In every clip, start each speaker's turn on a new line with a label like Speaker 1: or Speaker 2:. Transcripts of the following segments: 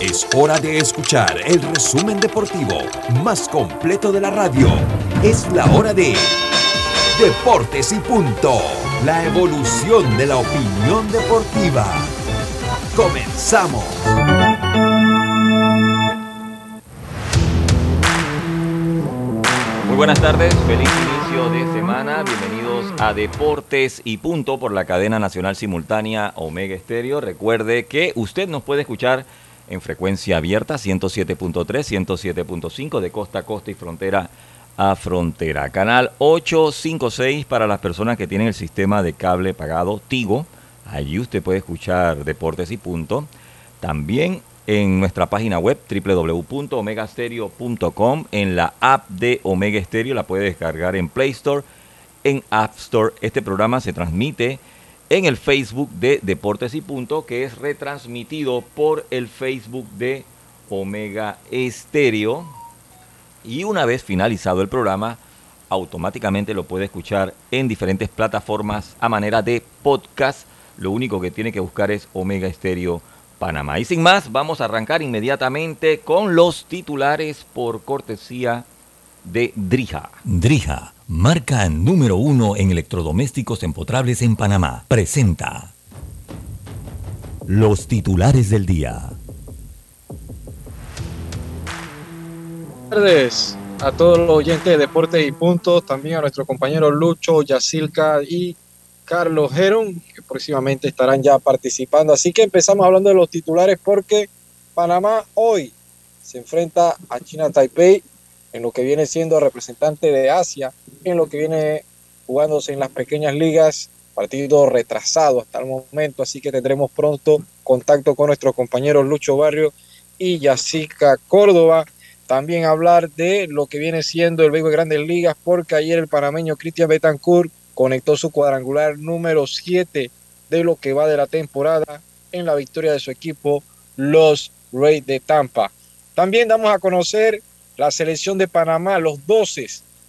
Speaker 1: Es hora de escuchar el resumen deportivo más completo de la radio. Es la hora de Deportes y punto. La evolución de la opinión deportiva. Comenzamos.
Speaker 2: Muy buenas tardes, feliz inicio de semana, bienvenidos a Deportes y Punto por la cadena nacional simultánea Omega Estéreo. Recuerde que usted nos puede escuchar en frecuencia abierta 107.3, 107.5 de costa a costa y frontera a frontera. Canal 856 para las personas que tienen el sistema de cable pagado Tigo. Allí usted puede escuchar Deportes y Punto. También en nuestra página web www.omegastereo.com, en la app de Omega Stereo, la puede descargar en Play Store, en App Store. Este programa se transmite en el Facebook de Deportes y Punto, que es retransmitido por el Facebook de Omega Estéreo. Y una vez finalizado el programa, automáticamente lo puede escuchar en diferentes plataformas a manera de podcast. Lo único que tiene que buscar es Omega Estéreo Panamá. Y sin más, vamos a arrancar inmediatamente con los titulares por cortesía de Drija.
Speaker 3: Drija, marca número uno en electrodomésticos empotrables en Panamá, presenta los titulares del día.
Speaker 4: Buenas tardes a todos los oyentes de Deportes y Puntos, también a nuestro compañero Lucho, Yacilca y Carlos Gerón, que próximamente estarán ya participando. Así que empezamos hablando de los titulares porque Panamá hoy se enfrenta a China Taipei en lo que viene siendo representante de Asia, en lo que viene jugándose en las pequeñas ligas, partido retrasado hasta el momento, así que tendremos pronto contacto con nuestros compañeros Lucho Barrio y Yacica Córdoba. También hablar de lo que viene siendo el béisbol de Grandes Ligas, porque ayer el panameño Cristian Betancourt conectó su cuadrangular número 7 de lo que va de la temporada en la victoria de su equipo, los Rays de Tampa. También damos a conocer la selección de Panamá, los 12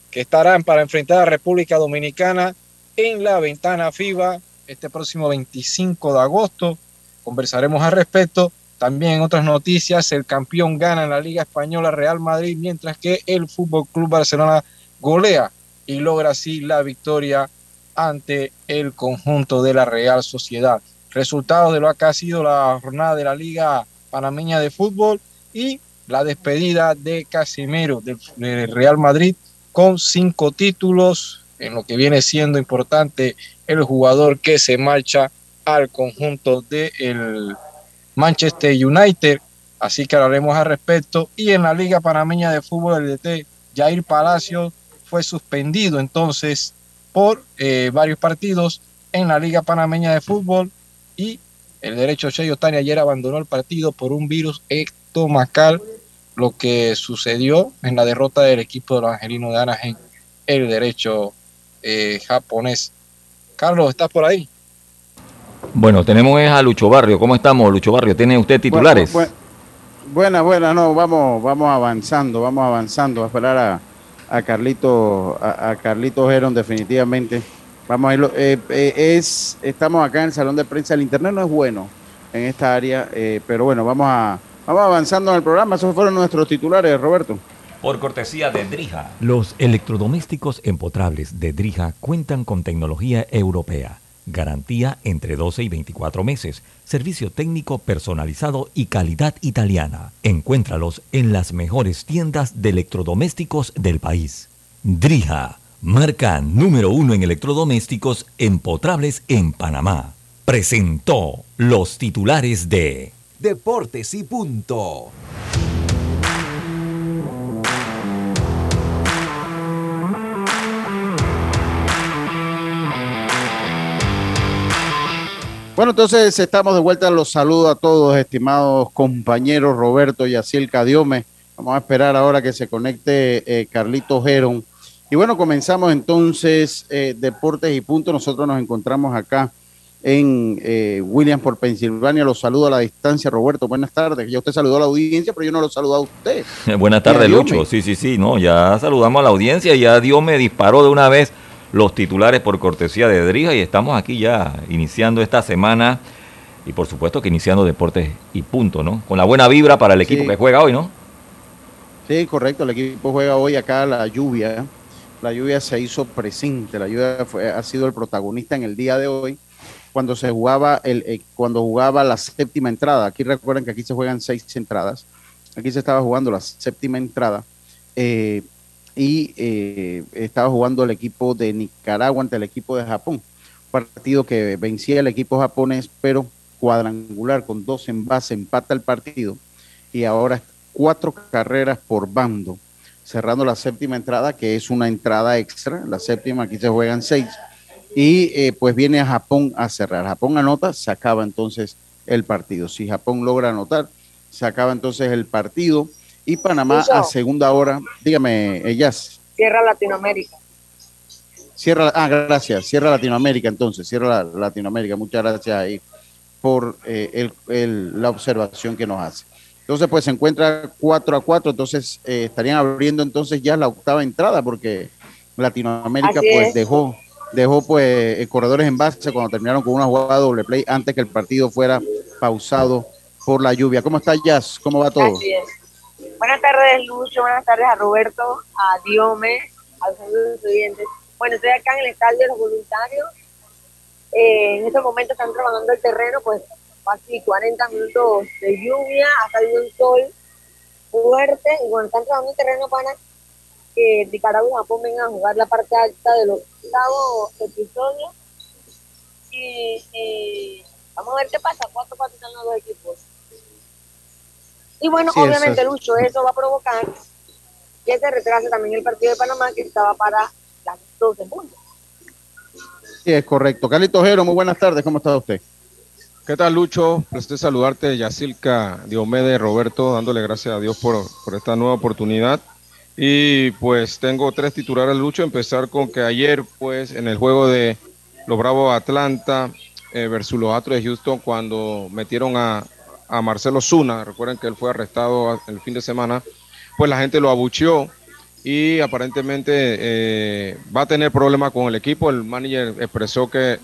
Speaker 4: que estarán para enfrentar a República Dominicana en la ventana FIBA este próximo 25 de agosto. Conversaremos al respecto. También en otras noticias, el campeón gana en la Liga Española Real Madrid, mientras que el Fútbol Club Barcelona golea y logra así la victoria ante el conjunto de la Real Sociedad. Resultado de lo que ha sido la jornada de la Liga Panameña de Fútbol y la despedida de Casimiro del, Real Madrid con cinco títulos, en lo que viene siendo importante el jugador que se marcha al conjunto del Manchester United. Así que hablaremos al respecto. Y en la Liga Panameña de Fútbol, el DT Jair Palacio fue suspendido entonces por eh, varios partidos en la Liga Panameña de Fútbol y el derecho Shey Otani ayer abandonó el partido por un virus estomacal lo que sucedió en la derrota del equipo de los angelinos de Anaheim, el derecho eh, japonés. Carlos, ¿estás por ahí?
Speaker 2: Bueno, tenemos a Lucho Barrio. ¿Cómo estamos, Lucho Barrio? ¿Tiene usted titulares?
Speaker 5: buena, buena, no, vamos, vamos avanzando, vamos avanzando, a esperar a, a Carlito, a, Carlito Geron definitivamente. Vamos a irlo. Eh, eh, es, estamos acá en el salón de prensa. El internet no es bueno en esta área, pero bueno, vamos a, Vamos avanzando en el programa. Esos fueron nuestros titulares, Roberto.
Speaker 2: Por cortesía de Drija.
Speaker 3: Los electrodomésticos empotrables de Drija cuentan con tecnología europea. Garantía entre 12 y 24 meses. Servicio técnico personalizado y calidad italiana. Encuéntralos en las mejores tiendas de electrodomésticos del país. Drija, marca número uno en electrodomésticos empotrables en Panamá. Presentó los titulares de
Speaker 1: Deportes y punto.
Speaker 5: Bueno, entonces estamos de vuelta. Los saludo a todos, estimados compañeros Roberto y Asiel Cadiome. Vamos a esperar ahora que se conecte eh, Carlito Geron. Y bueno, comenzamos entonces eh, Deportes y Punto. Nosotros nos encontramos acá en eh, Williams por Pensilvania. Los saludo a la distancia, Roberto. Buenas tardes. Ya usted saludó a la audiencia, pero yo no lo saludo a usted.
Speaker 6: Buenas tardes, Lucho. Sí, sí, sí. No, ya saludamos a la audiencia. Ya Dios me disparó de una vez los titulares por cortesía de Drija y estamos aquí ya iniciando esta semana y por supuesto que iniciando deportes y punto, ¿no? Con la buena vibra para el equipo que juega hoy, ¿no?
Speaker 5: Sí, correcto, el equipo juega hoy acá la lluvia. La lluvia se hizo presente, la lluvia fue, ha sido el protagonista en el día de hoy cuando se jugaba el eh, cuando jugaba la séptima entrada. Aquí recuerden que aquí se juegan seis entradas. Aquí se estaba jugando la séptima entrada. Eh, y eh, estaba jugando el equipo de Nicaragua ante el equipo de Japón. Partido que vencía el equipo japonés, pero cuadrangular con dos en base, empata el partido y ahora cuatro carreras por bando, cerrando la séptima entrada, que es una entrada extra. La séptima, aquí se juegan seis. Y eh, pues viene a Japón a cerrar. Japón anota, se acaba entonces el partido. Si Japón logra anotar, se acaba entonces el partido y Panamá a segunda hora. Dígame, ellas.
Speaker 7: Cierra Latinoamérica.
Speaker 5: Cierra, ah, gracias. Cierra Latinoamérica entonces, cierra Latinoamérica. Muchas gracias ahí por eh, el, la observación que nos hace. Entonces, pues se encuentra 4 a 4, entonces eh, estarían abriendo entonces ya la octava entrada porque Latinoamérica pues dejó dejó pues corredores en base cuando terminaron con una jugada doble play antes que el partido fuera pausado por la lluvia. ¿Cómo está Jazz? ¿Cómo va todo?
Speaker 7: Buenas tardes, Lucho. Buenas tardes a Roberto, a Diome, a los estudiantes. Bueno, estoy acá en el estadio de los voluntarios. Eh, en estos momentos están trabajando el terreno, pues casi 40 minutos de lluvia, ha salido un sol fuerte. Y bueno, están trabajando el terreno para que Nicaragua y Japón vengan a jugar la parte alta del octavo episodio. Y, y vamos a ver qué pasa. ¿Cuánto están los dos equipos? Y bueno, obviamente, Lucho, eso va a provocar que se retrase también el partido de Panamá, que estaba para las 12 puntos.
Speaker 5: Sí, es correcto. Carlitos Jero, muy buenas tardes, ¿cómo está usted?
Speaker 8: ¿Qué tal, Lucho? Presté saludarte, Yacilca Diomedes, Roberto, dándole gracias a Dios por, por esta nueva oportunidad. Y pues tengo tres titulares, Lucho. Empezar con que ayer, pues, en el juego de los Bravos Atlanta eh, versus los Astros de Houston, cuando metieron a, a Marcelo Zuna, recuerden que él fue arrestado el fin de semana, pues la gente lo abucheó y aparentemente eh, va a tener problemas con el equipo. El manager expresó que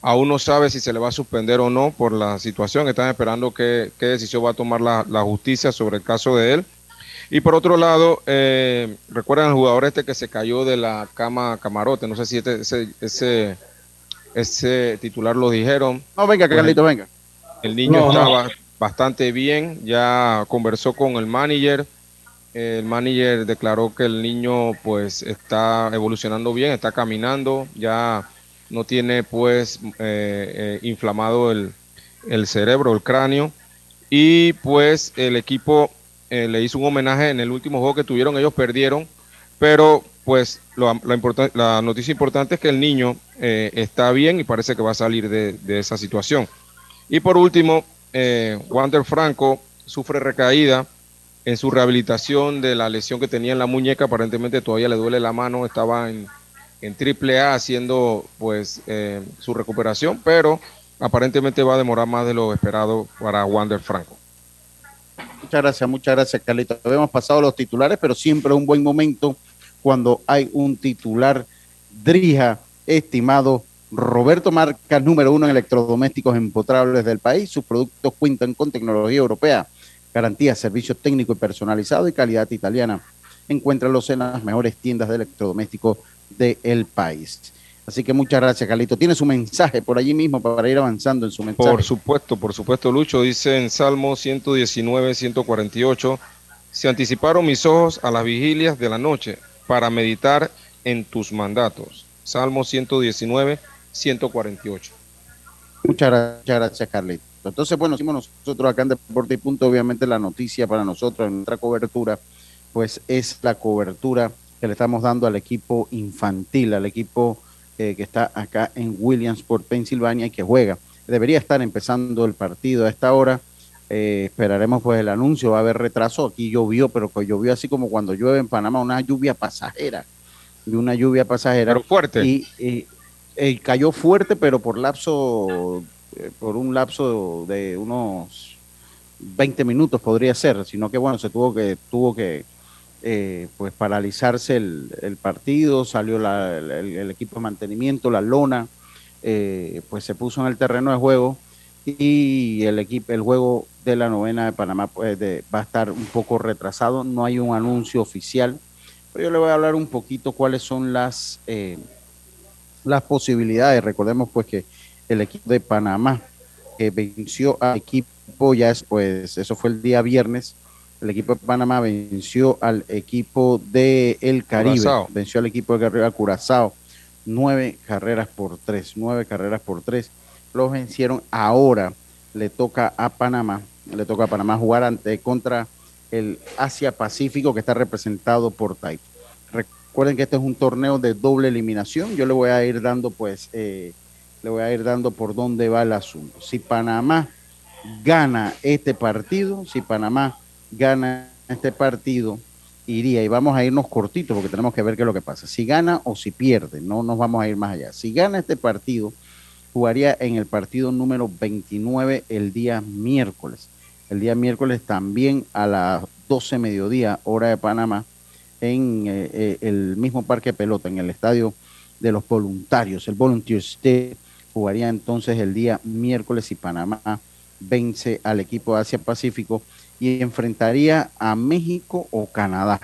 Speaker 8: aún no sabe si se le va a suspender o no por la situación. Están esperando qué, qué decisión va a tomar la, justicia sobre el caso de él. Y por otro lado, eh, recuerdan al jugador este que se cayó de la cama camarote. No sé si este, ese, ese, ese titular lo dijeron.
Speaker 5: No, venga, Carlito, venga.
Speaker 8: El niño estaba bastante bien, ya conversó con el manager, el manager declaró que el niño pues está evolucionando bien, está caminando, ya no tiene pues eh, eh, inflamado el, cerebro, el cráneo y pues el equipo eh, le hizo un homenaje en el último juego que tuvieron, ellos perdieron, pero pues la, noticia importante es que el niño está bien y parece que va a salir de, esa situación. Y por último, eh, Wander Franco sufre recaída en su rehabilitación de la lesión que tenía en la muñeca, aparentemente todavía le duele la mano, estaba en, en A haciendo pues eh, su recuperación, pero aparentemente va a demorar más de lo esperado para Wander Franco.
Speaker 5: Muchas gracias, muchas gracias, Carlito. Habíamos pasado los titulares, pero siempre un buen momento cuando hay un titular Drija, estimado Roberto marca número uno en electrodomésticos empotrables del país. Sus productos cuentan con tecnología europea, garantía, servicio técnico y personalizado y calidad italiana. Encuéntralos en las mejores tiendas de electrodomésticos del país. Así que muchas gracias, Carlito. Tiene su mensaje por allí mismo para ir avanzando en su mensaje.
Speaker 8: Por supuesto, por supuesto, Lucho. Dice en Salmo 119, 148, se anticiparon mis ojos a las vigilias de la noche para meditar en tus mandatos. Salmo 119, 148.
Speaker 5: Muchas gracias, gracias, Carlito. Entonces, bueno, hicimos nosotros acá en Deporte y Punto, obviamente la noticia para nosotros en nuestra cobertura, pues es la cobertura que le estamos dando al equipo infantil, al equipo eh, que está acá en Williamsport, Pensilvania, y que juega. Debería estar empezando el partido a esta hora Eh, esperaremos pues el anuncio, va a haber retraso. Aquí llovió, pero llovió así como cuando llueve en Panamá, una lluvia pasajera. De una lluvia pasajera.
Speaker 8: Pero fuerte.
Speaker 5: Y, y, cayó fuerte, pero por lapso, eh, por un lapso de unos 20 minutos podría ser, sino que bueno, se tuvo que, tuvo que eh, pues paralizarse el, partido, salió el, equipo de mantenimiento, la lona, pues se puso en el terreno de juego y el equipo, el juego de la novena de Panamá pues, va a estar un poco retrasado. No hay un anuncio oficial, pero yo le voy a hablar un poquito cuáles son las eh, las posibilidades. Recordemos pues que el equipo de Panamá venció al equipo ya después, eso fue el día viernes. El equipo de Panamá venció al equipo de El Caribe, venció al equipo de Caribe, Curazao, nueve carreras por tres, nueve carreras por tres los vencieron. Ahora le toca a Panamá, le toca a Panamá jugar ante contra el Asia Pacífico que está representado por Tai. Recuerden que este es un torneo de doble eliminación. Yo le voy a ir dando, pues, eh, le voy a ir dando por dónde va el asunto. Si Panamá gana este partido, si Panamá gana este partido, iría y vamos a irnos cortitos porque tenemos que ver qué es lo que pasa. Si gana o si pierde, no nos vamos a ir más allá. Si gana este partido, jugaría en el partido número 29 el día miércoles. El día miércoles también a las 12 mediodía, hora de Panamá, en eh, eh, el mismo parque pelota, en el estadio de los voluntarios, el Volunteer State, jugaría entonces el día miércoles y Panamá vence al equipo de Asia Pacífico y enfrentaría a México o Canadá.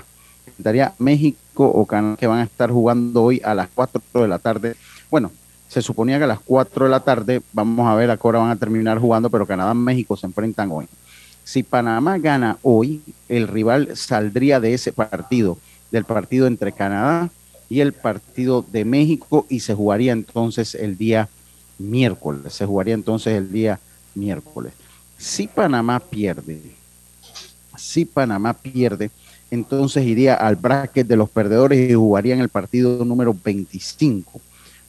Speaker 5: Enfrentaría a México o Canadá que van a estar jugando hoy a las 4 de la tarde. Bueno, se suponía que a las 4 de la tarde, vamos a ver a qué hora van a terminar jugando, pero Canadá y México se enfrentan hoy. Si Panamá gana hoy, el rival saldría de ese partido, del partido entre Canadá y el partido de México, y se jugaría entonces el día miércoles. Se jugaría entonces el día miércoles. Si Panamá pierde, si Panamá pierde, entonces iría al bracket de los perdedores y jugaría en el partido número 25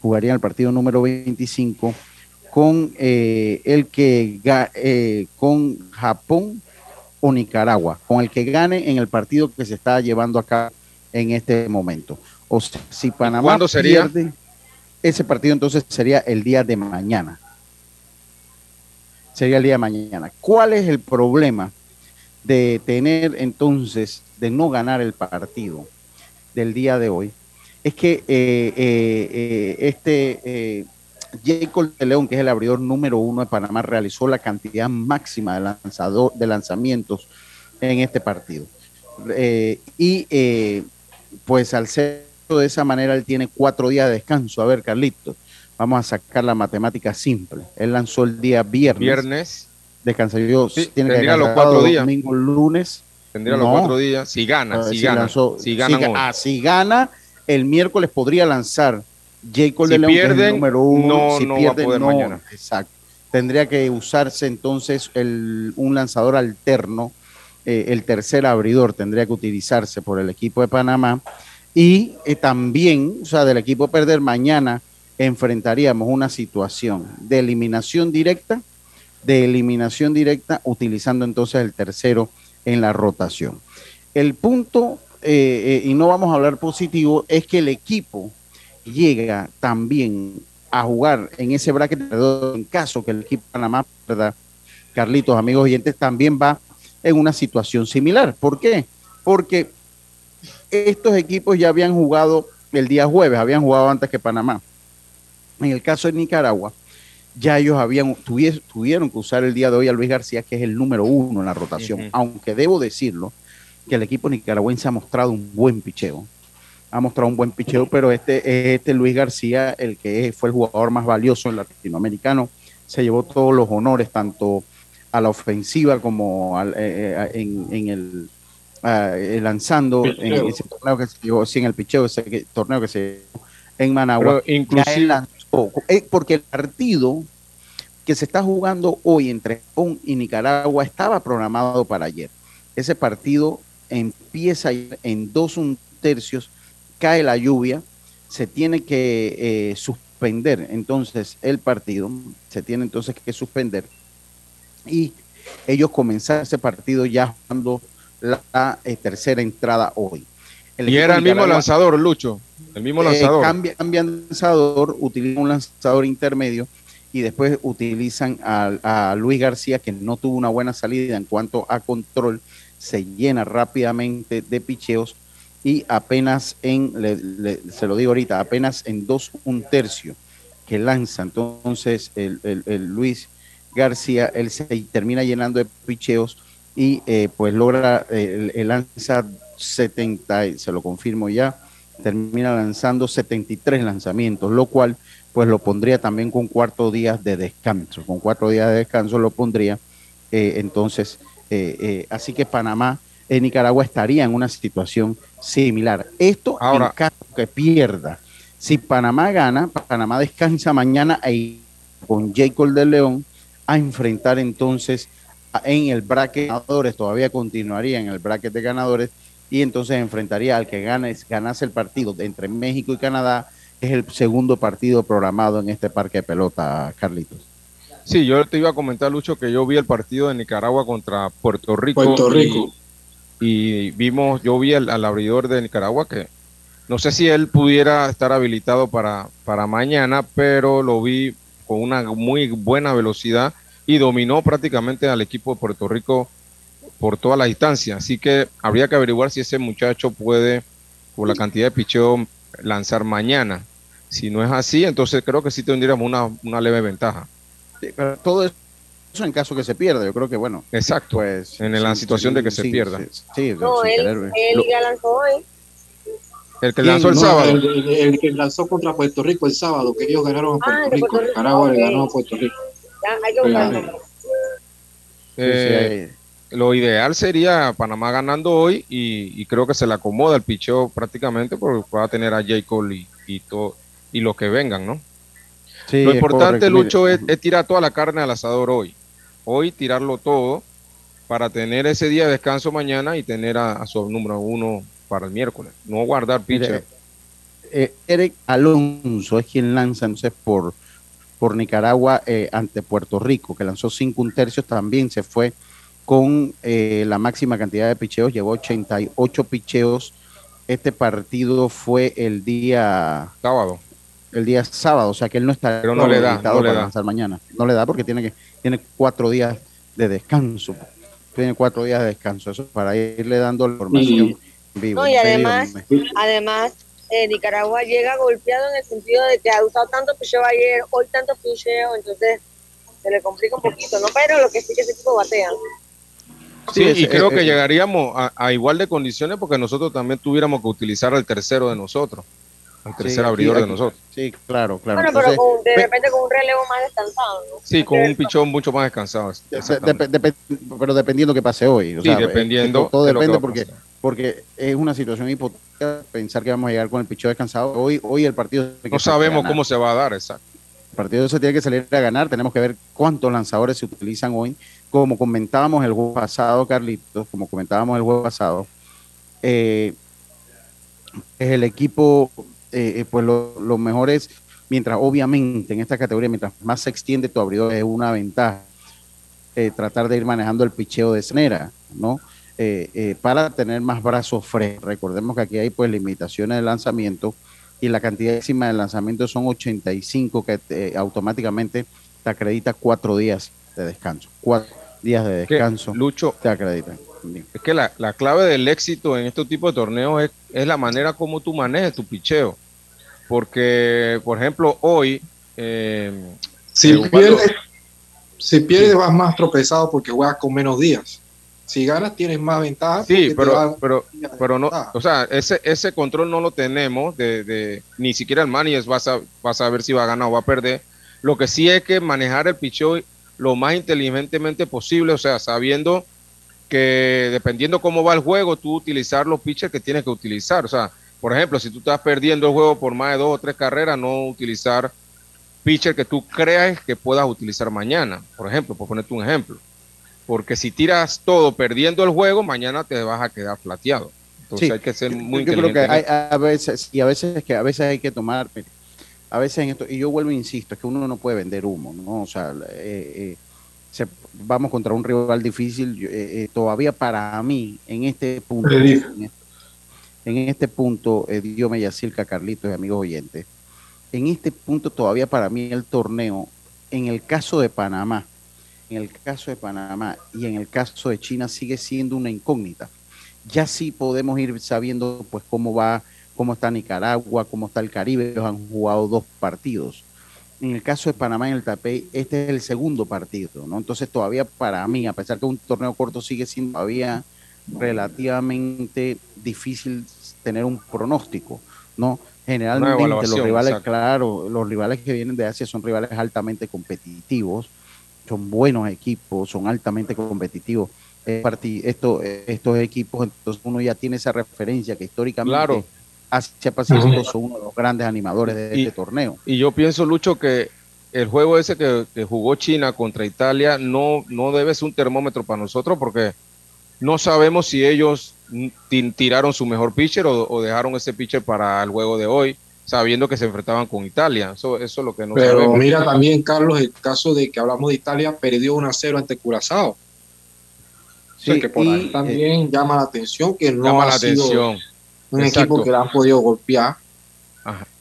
Speaker 5: jugaría el partido número 25 con eh, el que eh, con Japón o Nicaragua, con el que gane en el partido que se está llevando acá en este momento. O sea, si Panamá
Speaker 8: ¿Cuándo sería?
Speaker 5: pierde, ese partido entonces sería el día de mañana. Sería el día de mañana. ¿Cuál es el problema de tener entonces, de no ganar el partido del día de hoy? es que eh, eh, eh, este Jacob de León, que es el abridor número uno de Panamá, realizó la cantidad máxima de, lanzador, de lanzamientos en este partido. y pues al ser de esa manera, él tiene cuatro días de descanso. A ver, Carlitos, vamos a sacar la matemática simple. Él lanzó el día viernes.
Speaker 8: Viernes.
Speaker 5: Descansaría,
Speaker 8: sí, tiene que los cuatro días.
Speaker 5: Domingo, lunes.
Speaker 8: Tendría los cuatro días. Si gana, si, gana. si
Speaker 5: gana, si gana el miércoles podría lanzar Jacob de León, el número uno. si pierde, no, mañana. Exacto. Tendría que usarse entonces el, un lanzador alterno, eh, el tercer abridor tendría que utilizarse por el equipo de Panamá. Y eh, también, o sea, del equipo perder mañana enfrentaríamos una situación de eliminación directa, de eliminación directa, utilizando entonces el tercero en la rotación. El punto eh, eh, y no vamos a hablar positivo, es que el equipo llega también a jugar en ese bracket en caso que el equipo Panamá, ¿verdad? Carlitos, amigos oyentes, también va en una situación similar. ¿Por qué? Porque estos equipos ya habían jugado el día jueves, habían jugado antes que Panamá. En el caso de Nicaragua, ya ellos habían tuvieron que usar el día de hoy a Luis García, que es el número uno en la rotación. Aunque debo decirlo, que el equipo nicaragüense ha mostrado un buen picheo. Ha mostrado un buen picheo, pero este, este Luis García, el que fue el jugador más valioso en latinoamericano, se llevó todos los honores, tanto a la ofensiva como eh, eh, en, el eh, lanzando en ese torneo que se llevó, sí, en el picheo, ese torneo que se en Managua.
Speaker 8: inclusive,
Speaker 5: porque el partido que se está jugando hoy entre Japón y Nicaragua estaba programado para ayer. Ese partido empieza en dos un tercios, cae la lluvia, se tiene que eh, suspender entonces el partido, se tiene entonces que suspender y ellos comenzaron ese partido ya jugando la eh, tercera entrada hoy.
Speaker 8: Y era el mismo lanzador, Lucho. El mismo eh, lanzador.
Speaker 5: cambia, cambian lanzador, utilizan un lanzador intermedio y después utilizan a, Luis García, que no tuvo una buena salida en cuanto a control, se llena rápidamente de picheos y apenas en, se lo digo ahorita, apenas en dos, un tercio que lanza. Entonces, el, Luis García, él se termina llenando de picheos y eh, pues logra, el, lanza 70, se lo confirmo ya, termina lanzando 73 lanzamientos, lo cual pues lo pondría también con cuatro días de descanso. Con cuatro días de descanso lo pondría. Eh, entonces, eh, eh, así que Panamá, en Nicaragua estaría en una situación similar. Esto Ahora, en caso que pierda. Si Panamá gana, Panamá descansa mañana ahí con Jacob de León a enfrentar entonces en el bracket de ganadores, todavía continuaría en el bracket de ganadores y entonces enfrentaría al que gane, ganase el partido entre México y Canadá es el segundo partido programado en este parque de pelota, Carlitos.
Speaker 8: Sí, yo te iba a comentar, Lucho, que yo vi el partido de Nicaragua contra Puerto Rico.
Speaker 9: Puerto Rico.
Speaker 8: Y, vimos, yo vi al, abridor de Nicaragua que no sé si él pudiera estar habilitado para, para mañana, pero lo vi con una muy buena velocidad y dominó prácticamente al equipo de Puerto Rico por toda la distancia. Así que habría que averiguar si ese muchacho puede, por la cantidad de picheo, lanzar mañana. Si no es así, entonces creo que sí tendríamos una, una leve ventaja.
Speaker 5: pero todo eso en caso que se pierda, yo creo que bueno.
Speaker 8: Exacto. Pues, en la situación de que se pierda.
Speaker 7: Sí, no, él, él ya lanzó hoy.
Speaker 8: El que lanzó el sábado.
Speaker 9: El, que lanzó contra Puerto Rico el sábado, que ellos ganaron a Puerto ah, Rico. Nicaragua le ganó a Puerto Rico.
Speaker 7: Ya, hay que
Speaker 8: eh, lo ideal sería Panamá ganando hoy y, creo que se le acomoda el picheo prácticamente porque va a tener a J. Cole y, todo, y los que vengan, ¿no? lo importante, Lucho, es, tirar toda la carne al asador hoy. Hoy tirarlo todo para tener ese día de descanso mañana y tener a, su número uno para el miércoles. No guardar pitcher.
Speaker 5: Eh, Eric Alonso es quien lanza entonces por, por Nicaragua eh, ante Puerto Rico, que lanzó cinco un tercio, también se fue con eh, la máxima cantidad de picheos, llevó 88 picheos. Este partido fue el día
Speaker 8: sábado.
Speaker 5: El día sábado, o sea que él no está
Speaker 8: Pero no le da, no le da.
Speaker 5: mañana. No le da porque tiene que tiene cuatro días de descanso. Tiene cuatro días de descanso, eso para irle dando la información
Speaker 7: vivo. No, y además, además eh, Nicaragua llega golpeado en el sentido de que ha usado tanto picheo ayer, hoy tanto picheo, entonces se le complica un poquito, ¿no? Pero lo que sí que ese tipo batea.
Speaker 8: Sí, y creo que llegaríamos a, igual de condiciones porque nosotros también tuviéramos que utilizar al tercero de nosotros, al tercer abridor de nosotros.
Speaker 5: Sí, claro, claro.
Speaker 7: Bueno, pero de repente con un relevo más descansado, ¿no?
Speaker 8: Sí, con un pichón mucho más descansado.
Speaker 5: pero dependiendo que pase hoy.
Speaker 8: sí, dependiendo.
Speaker 5: Todo, depende porque, porque es una situación hipotética pensar que vamos a llegar con el pichón descansado. Hoy, hoy el partido...
Speaker 8: No sabemos cómo se va a dar, exacto.
Speaker 5: El partido se tiene que salir a ganar. Tenemos que ver cuántos lanzadores se utilizan hoy como comentábamos el juego pasado, Carlitos, como comentábamos el juego pasado, eh, el equipo, eh, eh, pues lo, mejor es, mientras obviamente en esta categoría, mientras más se extiende tu abridor, es una ventaja tratar de ir manejando el picheo de esnera, ¿no? para tener más brazos frescos. Recordemos que aquí hay pues limitaciones de lanzamiento y la cantidad máxima de lanzamiento son 85 que automáticamente te acredita cuatro días de descanso. Cuatro días de descanso
Speaker 8: Lucho,
Speaker 5: te acreditan.
Speaker 8: Es que la, clave del éxito en este tipo de torneos es, la manera como tú manejes tu picheo. Porque, por ejemplo, hoy...
Speaker 9: Eh, si, pierdes, si pierdes vas más tropezado porque juegas con menos días. Si ganas tienes más ventaja.
Speaker 8: Sí, pero, pero, pero no, o sea, ese, ese control no lo tenemos de, ni siquiera el manager vas a, vas a ver si va a ganar o va a perder. Lo que sí es que manejar el picheo lo más inteligentemente posible, o sea, sabiendo que dependiendo cómo va el juego, tú utilizar los pitchers que tienes que utilizar. O sea, por ejemplo, si tú estás perdiendo el juego por más de dos o tres carreras, no utilizar pitcher que tú creas que puedas utilizar mañana, por ejemplo, por ponerte un ejemplo. Porque si tiras todo perdiendo el juego, mañana te vas a quedar flateado. Entonces hay que ser muy
Speaker 5: yo creo que hay, a veces y a veces que a veces hay que tomar a veces en esto, y yo vuelvo e insisto, es que uno no puede vender humo, ¿no? O sea, eh, eh, vamos contra un rival difícil. Eh, todavía para mí, en este punto, en este, punto, Dios Yacilca, Carlitos y amigos oyentes, en este punto todavía para mí el torneo, en el caso de Panamá, en el caso de Panamá y en el caso de China sigue siendo una incógnita. Ya sí podemos ir sabiendo pues cómo va, cómo está Nicaragua, cómo está el Caribe, ellos han jugado dos partidos en el caso de Panamá en el Tapey, este es el segundo partido, ¿no? Entonces todavía para mí, a pesar que un torneo corto sigue siendo todavía relativamente difícil tener un pronóstico, ¿no? Generalmente los rivales, claro, los rivales que vienen de Asia son rivales altamente competitivos, son buenos equipos, son altamente competitivos. Esto, estos equipos, entonces uno ya tiene esa referencia que históricamente claro Asia Pacífico son uno de los grandes animadores de este torneo.
Speaker 8: Y yo pienso, Lucho, que el juego ese que, jugó China contra Italia no, no debe ser un termómetro para nosotros porque no sabemos si ellos tiraron su mejor pitcher o, dejaron ese pitcher para el juego de hoy, sabiendo que se enfrentaban con Italia. Eso, eso es lo que no
Speaker 4: Pero mira también, Carlos, el caso de que hablamos de Italia, perdió 1 a 0 ante Curazao. Sí, que por ahí también eh, llama la atención que no llama la atención un equipo que la han podido golpear.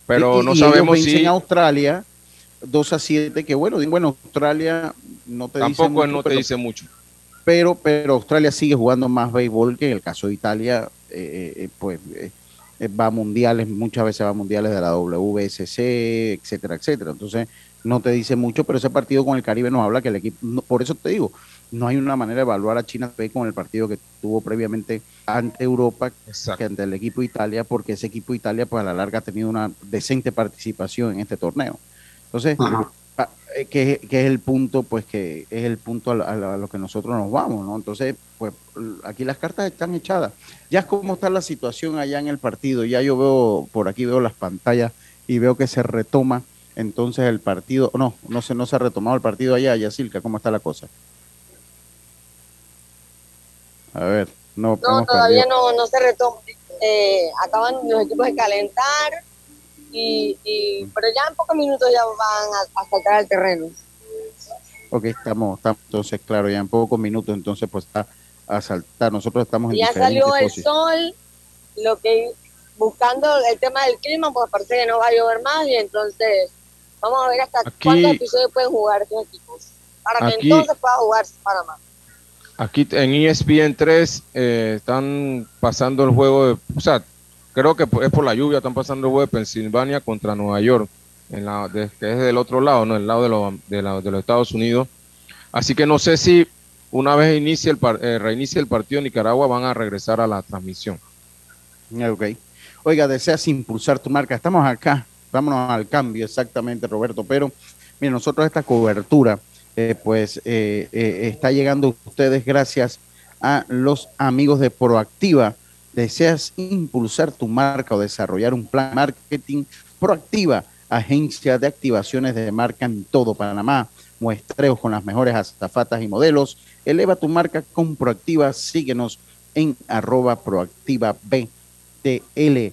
Speaker 5: Pero no sabemos si en Australia 2 a 7, que bueno, bueno, Australia no te
Speaker 8: Tampoco dice mucho, no te dice mucho.
Speaker 5: Pero, pero Australia sigue jugando más béisbol que en el caso de Italia, eh, eh, pues eh, va a mundiales, muchas veces va a mundiales de la WSC, etcétera, etcétera. Entonces, no te dice mucho, pero ese partido con el Caribe nos habla que el equipo, por eso te digo, no hay una manera de evaluar a China con el partido que tuvo previamente ante Europa que ante el equipo Italia, porque ese equipo Italia pues a la larga ha tenido una decente participación en este torneo. Entonces, eh, que, es el punto, pues que es el punto a, lo que nosotros nos vamos, ¿no? Entonces, pues aquí las cartas están echadas. Ya es como está la situación allá en el partido, ya yo veo, por aquí veo las pantallas y veo que se retoma entonces el partido, no, no se, no se ha retomado el partido allá, Yacilca, ¿cómo está la cosa? A ver, no.
Speaker 7: No, todavía no, no se retoma. Eh, acaban los equipos de calentar, y, y, pero ya en pocos minutos ya van a, saltar al terreno.
Speaker 5: Ok, estamos, estamos, entonces, claro, ya en pocos minutos, entonces, pues está a saltar. Nosotros estamos en
Speaker 7: Ya salió el sol, lo que buscando el tema del clima, pues parece que no va a llover más, y entonces vamos a ver hasta cuántos episodios pueden jugar estos equipos, para que entonces pueda jugar Panamá.
Speaker 8: Aquí en ESPN 3 eh, están pasando el juego de, o sea, creo que es por la lluvia, están pasando el juego de Pensilvania contra Nueva York, la, que es del otro lado, no, el lado de, de, los Estados Unidos. Así que no sé si una vez inicie el, eh, reinicie el partido Nicaragua van a regresar a la transmisión.
Speaker 5: Ok. Oiga, deseas impulsar tu marca. Estamos acá, vámonos al cambio exactamente, Roberto, pero mire, nosotros esta cobertura eh, pues eh, eh, está llegando ustedes gracias a los amigos de Proactiva. ¿Deseas impulsar tu marca o desarrollar un plan de marketing? Proactiva, agencia de activaciones de marca en todo Panamá, muestreos con las mejores azafatas y modelos. Eleva tu marca con Proactiva, síguenos en arroba proactiva BTL.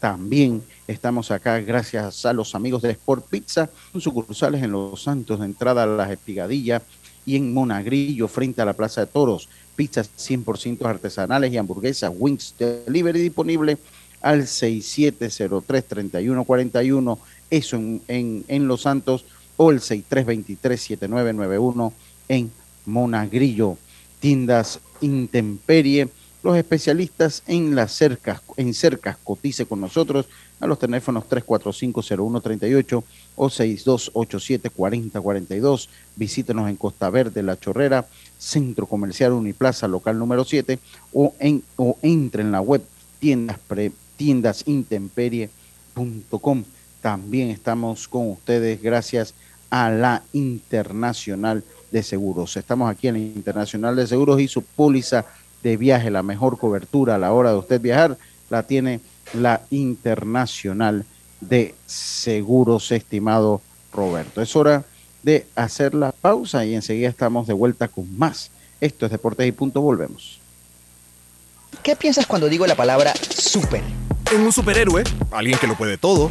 Speaker 5: También Estamos acá gracias a los amigos de Sport Pizza, sucursales en Los Santos, de entrada a las Espigadillas y en Monagrillo, frente a la Plaza de Toros. Pizzas 100% artesanales y hamburguesas Wings Delivery disponible al 6703-3141, eso en, en, en Los Santos, o el 6323-7991 en Monagrillo. Tiendas Intemperie, los especialistas en las cercas, en cercas, cotice con nosotros a los teléfonos 345-0138 o 6287-4042. Visítenos en Costa Verde, La Chorrera, Centro Comercial Uniplaza, local número 7, o, en, o entre en la web tiendas tiendasintemperie.com. También estamos con ustedes gracias a la Internacional de Seguros. Estamos aquí en la Internacional de Seguros y su póliza de viaje, la mejor cobertura a la hora de usted viajar, la tiene la Internacional de Seguros, estimado Roberto. Es hora de hacer la pausa y enseguida estamos de vuelta con más. Esto es Deportes y Punto, volvemos.
Speaker 10: ¿Qué piensas cuando digo la palabra super?
Speaker 11: En un superhéroe, alguien que lo puede todo.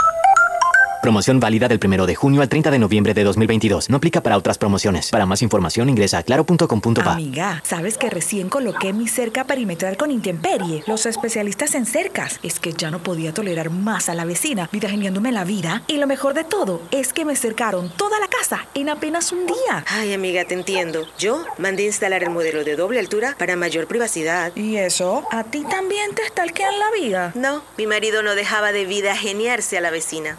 Speaker 11: Promoción válida del 1 de junio al 30 de noviembre de 2022. No aplica para otras promociones. Para más información ingresa a claro.com.pa.
Speaker 12: Amiga, ¿sabes que recién coloqué mi cerca perimetral con Intemperie? Los especialistas en cercas. Es que ya no podía tolerar más a la vecina, vida geniándome la vida. Y lo mejor de todo es que me cercaron toda la casa en apenas un día.
Speaker 13: Ay, amiga, te entiendo. Yo mandé instalar el modelo de doble altura para mayor privacidad.
Speaker 12: ¿Y eso? ¿A ti también te estalquean la vida?
Speaker 13: No, mi marido no dejaba de vida geniarse a la vecina.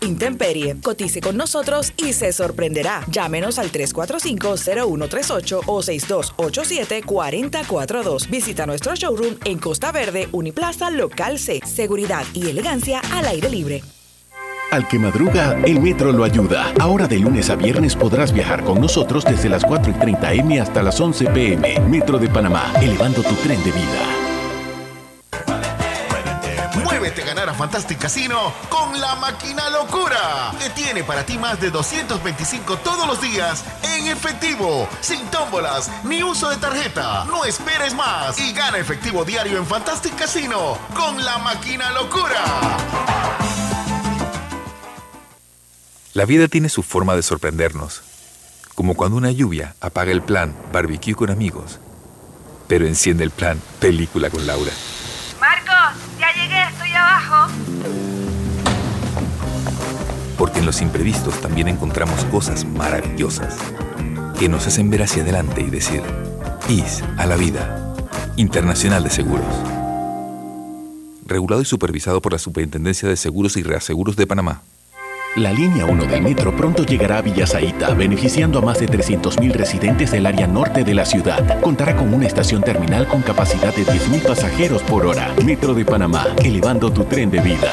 Speaker 12: Intemperie. Cotice con nosotros y se sorprenderá. Llámenos al 345-0138 o 6287-4042. Visita nuestro showroom en Costa Verde, Uniplaza Local C. Seguridad y elegancia al aire libre.
Speaker 14: Al que madruga, el metro lo ayuda. Ahora de lunes a viernes podrás viajar con nosotros desde las 4 y 30 M hasta las 11 PM. Metro de Panamá, elevando tu tren de vida.
Speaker 15: A ganar a Fantastic Casino con la máquina locura, que tiene para ti más de 225 todos los días en efectivo, sin tómbolas ni uso de tarjeta. No esperes más y gana efectivo diario en Fantastic Casino con la máquina locura.
Speaker 16: La vida tiene su forma de sorprendernos, como cuando una lluvia apaga el plan barbecue con amigos, pero enciende el plan película con Laura. En los imprevistos también encontramos cosas maravillosas que nos hacen ver hacia adelante y decir, IS a la vida, Internacional de Seguros. Regulado y supervisado por la Superintendencia de Seguros y Reaseguros de Panamá.
Speaker 14: La línea 1 del metro pronto llegará a Villasaita, beneficiando a más de 300.000 residentes del área norte de la ciudad. Contará con una estación terminal con capacidad de 10.000 pasajeros por hora. Metro de Panamá, elevando tu tren de vida.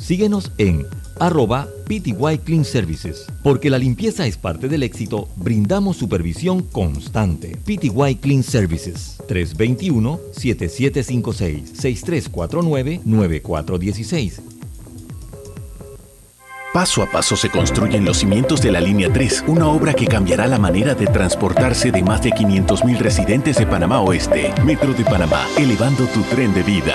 Speaker 2: Síguenos en arroba PTY Clean Services. Porque la limpieza es parte del éxito, brindamos supervisión constante. PTY Clean Services 321-7756 6349-9416.
Speaker 14: Paso a paso se construyen los cimientos de la Línea 3, una obra que cambiará la manera de transportarse de más de 500.000 residentes de Panamá Oeste. Metro de Panamá, elevando tu tren de vida.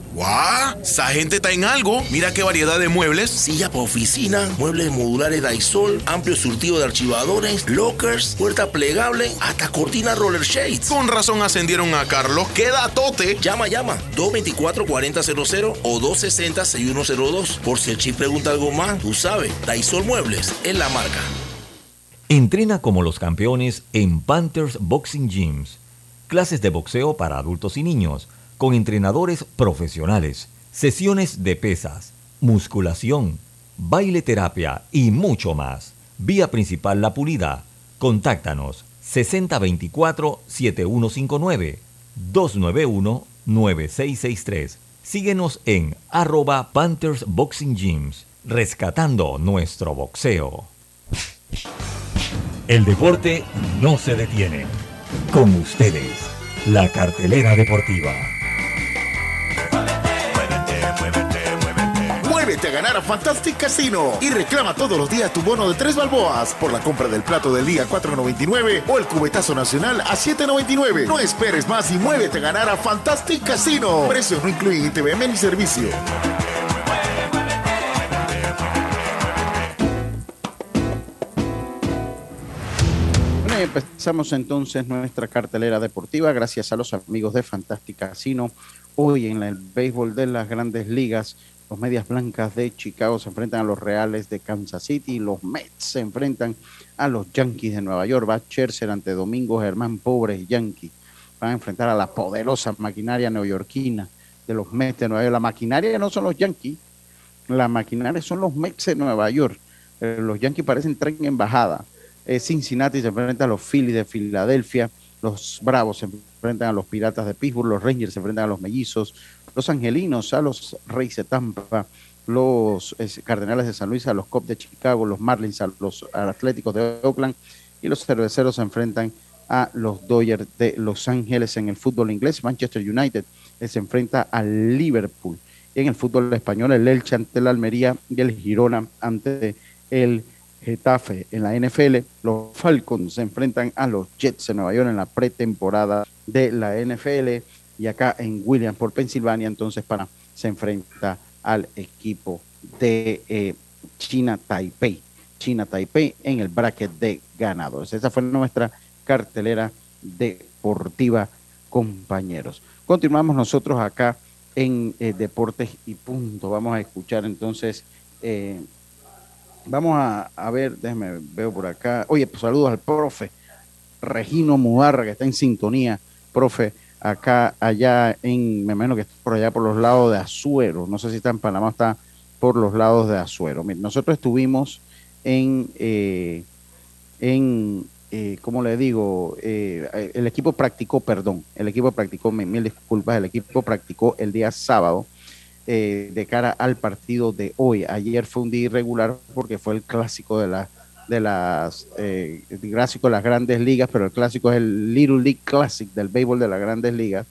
Speaker 17: ¡Guau! Esa gente está en algo. Mira qué variedad de muebles.
Speaker 18: Silla para oficina, muebles modulares Daisol, amplio surtido de archivadores, lockers, puerta plegable, hasta cortina roller shades.
Speaker 17: Con razón ascendieron a Carlos. ¡Queda tote!
Speaker 18: Llama, llama. 224-4000 o 260-6102. Por si el chip pregunta algo más, tú sabes, Daisol Muebles es la marca.
Speaker 2: Entrena como los campeones en Panthers Boxing Gyms. Clases de boxeo para adultos y niños con entrenadores profesionales, sesiones de pesas, musculación, baile terapia y mucho más. Vía principal La Pulida. Contáctanos 6024-7159 291-9663. Síguenos en arroba Panthers Boxing Gyms, rescatando nuestro boxeo. El deporte no se detiene. Con ustedes, la cartelera deportiva.
Speaker 15: A ganar a Fantastic Casino y reclama todos los días tu bono de tres balboas por la compra del plato del día 4.99 o el cubetazo nacional a 7.99. No esperes más y muévete a ganar a Fantastic Casino. Precios no incluyen ITVM ni servicio.
Speaker 5: Empezamos entonces nuestra cartelera deportiva gracias a los amigos de Fantastic Casino. Hoy en el béisbol de las grandes ligas Los Medias Blancas de Chicago se enfrentan a los Reales de Kansas City. Los Mets se enfrentan a los Yankees de Nueva York. Va Scherzer ante Domingo Germán, pobres Yankees. Van a enfrentar a la poderosa maquinaria neoyorquina de los Mets de Nueva York. La maquinaria no son los Yankees, la maquinaria son los Mets de Nueva York. Eh, los Yankees parecen tren en bajada. Eh, Cincinnati se enfrenta a los Phillies de Filadelfia. Los Bravos se enfrentan a los Piratas de Pittsburgh. Los Rangers se enfrentan a los Mellizos. Los Angelinos a los Reyes de Tampa. Los Cardenales de San Luis a los Cubs de Chicago. Los Marlins a los Atléticos de Oakland. Y los Cerveceros se enfrentan a los Dodgers de Los Ángeles en el fútbol inglés. Manchester United se enfrenta al Liverpool. En el fútbol español, el Elche ante la Almería y el Girona ante el Getafe. En la NFL, los Falcons se enfrentan a los Jets de Nueva York en la pretemporada de la NFL. Y acá en Williamsport, Pensilvania, entonces para se enfrenta al equipo de eh, China Taipei. China Taipei en el bracket de ganadores. Esa fue nuestra cartelera deportiva, compañeros. Continuamos nosotros acá en eh, Deportes y Punto. Vamos a escuchar entonces, eh, vamos a, ver, déjeme, veo por acá. Oye, pues saludos al profe Regino Mugarra, que está en sintonía, profe, acá, allá en, me imagino que está por allá por los lados de Azuero. No sé si está en Panamá, está por los lados de Azuero. nosotros estuvimos en, eh, en eh, como le digo, eh, el equipo practicó, perdón, el equipo practicó, mil disculpas, el equipo practicó el día sábado eh, de cara al partido de hoy. Ayer fue un día irregular porque fue el clásico de, la, de las, el clásico de las grandes ligas, pero el clásico es el Little League Classic del béisbol de las grandes ligas,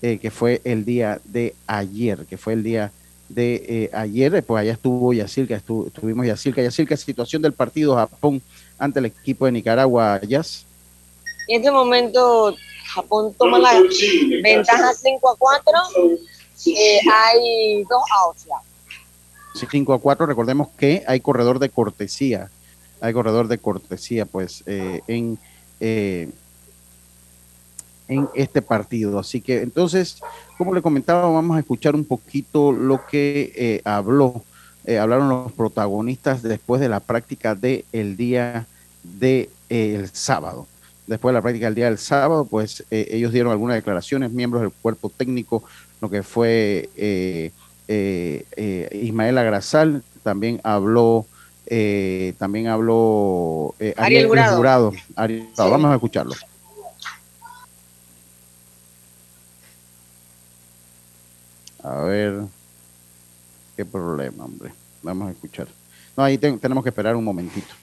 Speaker 5: que fue el día de ayer, que fue el día de ayer, pues allá estuvo Yacirca, estuvo, estuvimos Yacirca, Yacirca, situación del partido Japón ante el equipo de Nicaragua, Jazz?
Speaker 7: En este momento Japón toma la ventaja 5 a 4. Eh, hay dos outs ya.
Speaker 5: 5 a 4, recordemos que hay corredor de cortesía. Hay corredor de cortesía, pues, eh, en, eh, en este partido. Así que entonces, como le comentaba, vamos a escuchar un poquito lo que habló eh, hablaron los protagonistas después de la práctica del el día del de, sábado. Después de la práctica del día del sábado, pues eh, ellos dieron algunas declaraciones, miembros del cuerpo técnico, lo que fue eh, Ismael Agrasal, también habló, también habló
Speaker 7: Ariel, Jurado.
Speaker 5: Vamos a escucharlo. A ver qué problema, hombre. Vamos a escuchar. No, ahí tenemos que esperar un momentito.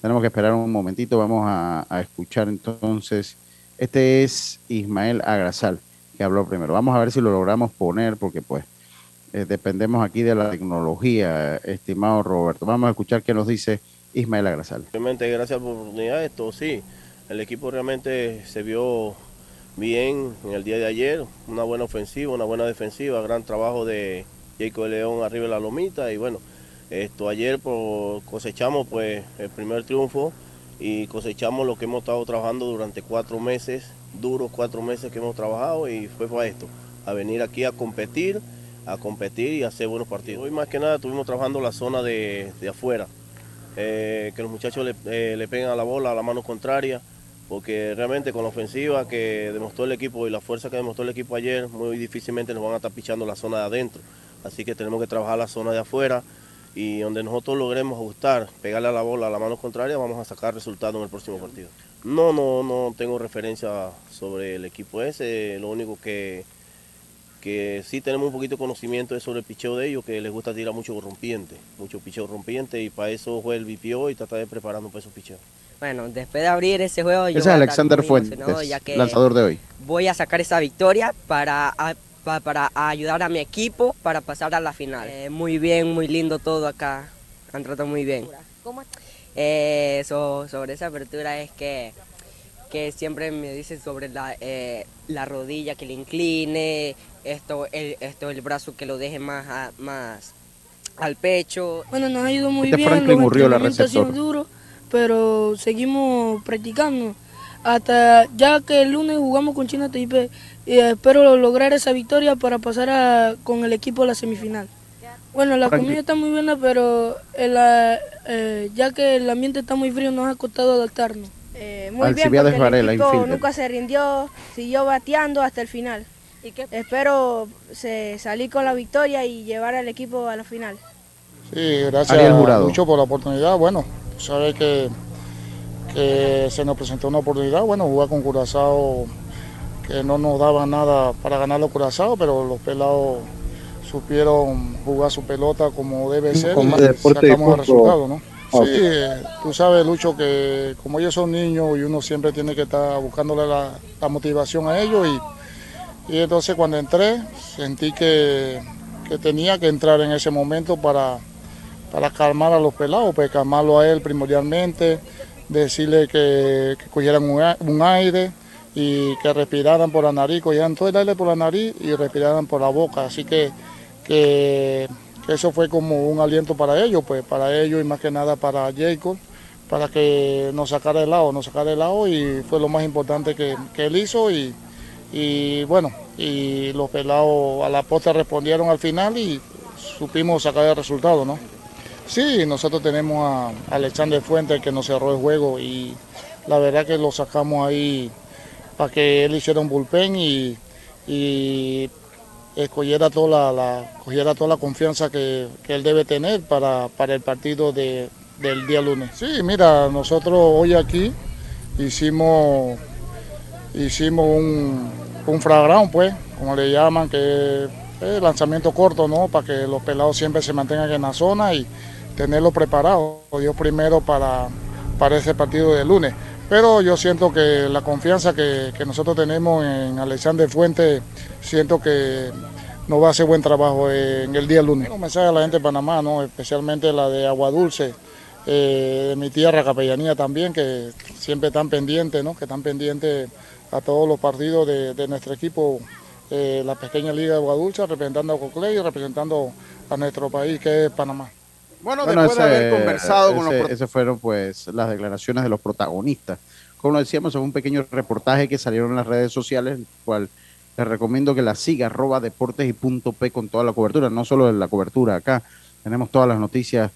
Speaker 5: Tenemos que esperar un momentito. Vamos a, escuchar entonces. Este es Ismael Agrasal, que habló primero. Vamos a ver si lo logramos poner, porque pues eh, dependemos aquí de la tecnología, estimado Roberto. Vamos a escuchar qué nos dice Ismael Agrasal.
Speaker 19: Realmente, gracias por la oportunidad. Esto sí, el equipo realmente se vio bien en el día de ayer. Una buena ofensiva, una buena defensiva, gran trabajo de Jacob León arriba de la lomita y bueno, esto ayer pues, cosechamos pues el primer triunfo y cosechamos lo que hemos estado trabajando durante cuatro meses, duros cuatro meses que hemos trabajado y fue para esto, a venir aquí a competir, a competir y hacer buenos partidos. Hoy más que nada estuvimos trabajando la zona de, afuera, eh, que los muchachos le, eh, le peguen a la bola a la mano contraria, porque realmente con la ofensiva que demostró el equipo y la fuerza que demostró el equipo ayer, muy difícilmente nos van a estar pichando la zona de adentro. Así que tenemos que trabajar la zona de afuera y donde nosotros logremos ajustar, pegarle a la bola a la mano contraria, vamos a sacar resultados en el próximo partido. No, no, no tengo referencia sobre el equipo ese, lo único que, que sí tenemos un poquito de conocimiento es sobre el picheo de ellos, que les gusta tirar mucho rompiente, mucho picheo rompiente y para eso fue el BPO y trata de preparando para esos picheos.
Speaker 20: Bueno, después de abrir ese juego...
Speaker 5: Ese es Alexander Fuentes, lanzador de hoy.
Speaker 20: Voy a sacar esa victoria para para ayudar a mi equipo para pasar a la final. Eh, muy bien, muy lindo todo acá. Han tratado muy bien. ¿Cómo? Eh, sobre esa apertura es que, que siempre me dicen sobre la, eh, la rodilla que le incline, esto el, esto el brazo que lo deje más, más al pecho.
Speaker 21: Bueno, nos ha ido muy este bien. Franklin murió la receptor. duro, pero seguimos practicando hasta ya que el lunes jugamos con China TIP y espero lograr esa victoria para pasar con el equipo a la semifinal. Bueno, la comida está muy buena, pero eh, ya que el ambiente está muy frío, nos ha costado adaptarnos.
Speaker 22: Eh, muy bien, porque el equipo nunca se rindió, siguió bateando hasta el final. ¿Y qué? Espero se, salir con la victoria y llevar al equipo a la final.
Speaker 23: Sí, gracias mucho por la oportunidad. Bueno, sabe que, que se nos presentó una oportunidad, bueno, jugar con Curazao, que no nos daba nada para ganar los Curazao, pero los pelados supieron jugar su pelota como debe ser y sacamos el resultado, ¿no? Sí, tú sabes, Lucho, que como ellos son niños y uno siempre tiene que estar buscándole la, motivación a ellos y, y, entonces cuando entré sentí que, que, tenía que entrar en ese momento para, para calmar a los pelados, pues calmarlo a él primordialmente, decirle que, que cogieran un, aire y que respiraran por la nariz, cogieran todo el aire por la nariz y respiraran por la boca, así que, que eso fue como un aliento para ellos, pues para ellos y más que nada para Jacob, para que nos sacara el lado, nos sacara el lado y fue lo más importante que, él hizo y, bueno, y los pelados a la posta respondieron al final y supimos sacar el resultado, ¿no? Sí, nosotros tenemos a Alexander Fuentes que nos cerró el juego y la verdad que lo sacamos ahí para que él hiciera un bullpen y cogiera toda la, cogiera toda la confianza que, él debe tener para, para el partido de, del día lunes. Sí, mira, nosotros hoy aquí hicimos, hicimos un, un pues, como le llaman, que es lanzamiento corto, ¿no? Para que los pelados siempre se mantengan en la zona y tenerlo preparado. Dios primero para, para ese partido de lunes. Pero yo siento que la confianza que, nosotros tenemos en Alexander Fuentes, siento que nos va a hacer buen trabajo en el día lunes. Un mensaje a la gente de Panamá, ¿no? especialmente la de Agua Dulce, eh, de mi tierra, Capellanía también, que siempre están pendientes, ¿no? que están pendientes a todos los partidos de, nuestro equipo, eh, la pequeña liga de Agua Dulce, representando a Coclé y representando a nuestro país, que es Panamá.
Speaker 5: Bueno, después de haber conversado con los... Esas fueron pues las declaraciones de los protagonistas. Como lo decíamos, es un pequeño reportaje que salieron en las redes sociales, el cual les recomiendo que la siga, arroba deportes y punto P con toda la cobertura, no solo la cobertura acá, tenemos todas las noticias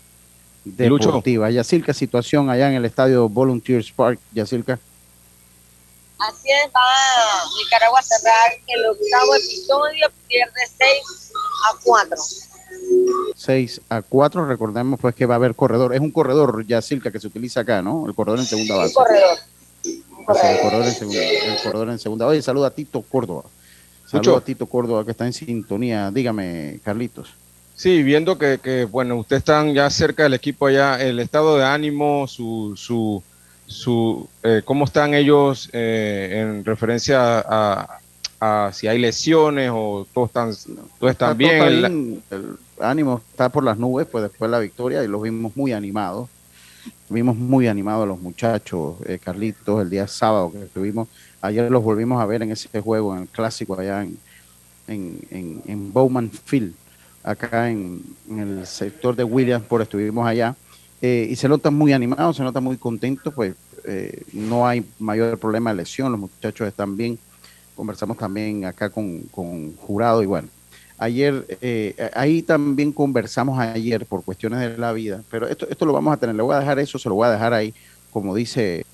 Speaker 5: deportivas. Yacilca, situación allá en el estadio Volunteers Park, Yacilca.
Speaker 7: Así es, va Nicaragua a cerrar el octavo episodio, pierde 6 a 4.
Speaker 5: 6 a 4. Recordemos pues que va a haber corredor. Es un corredor ya Silca que se utiliza acá, ¿no? El corredor en segunda base. Un corredor. el, corredor en segunda, el corredor en segunda. Oye, saluda a Tito Córdoba. Saluda a Tito Córdoba que está en sintonía. Dígame, Carlitos.
Speaker 8: Sí, viendo que, que, bueno, ustedes están ya cerca del equipo allá, el estado de ánimo, su, su, su eh, cómo están ellos eh, en referencia a, si hay lesiones o todos están, todos están bien.
Speaker 5: el, ánimo está por las nubes, pues después de la victoria y los vimos muy animados. Vimos muy animados a los muchachos, eh, Carlitos, el día sábado que estuvimos. Ayer los volvimos a ver en ese juego, en el clásico allá en, en, en, Bowman Field, acá en, el sector de Williamsport, estuvimos allá. Eh, y se notan muy animados, se notan muy contentos, pues eh, no hay mayor problema de lesión, los muchachos están bien conversamos también acá con, con jurado y bueno, ayer, eh, ahí también conversamos ayer por cuestiones de la vida, pero esto, esto lo vamos a tener, le voy a dejar eso, se lo voy a dejar ahí, como dice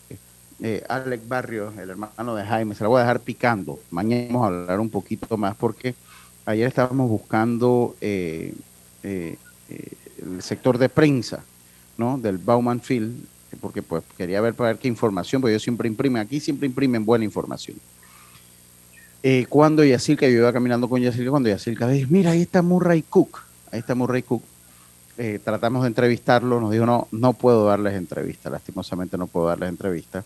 Speaker 5: eh, Alex Barrios, el hermano de Jaime, se lo voy a dejar picando. Mañana vamos a hablar un poquito más porque ayer estábamos buscando el sector de prensa, ¿no? Del Bauman Field, porque pues quería ver para ver qué información, porque yo siempre imprime, aquí siempre imprimen buena información. Eh, cuando Yacirca, yo iba caminando con Yacirca, cuando Yacirca dice, mira, ahí está Murray Cook, ahí está Murray Cook. Eh, tratamos de entrevistarlo, nos dijo, no, no puedo darles entrevista, lastimosamente no puedo darles entrevista,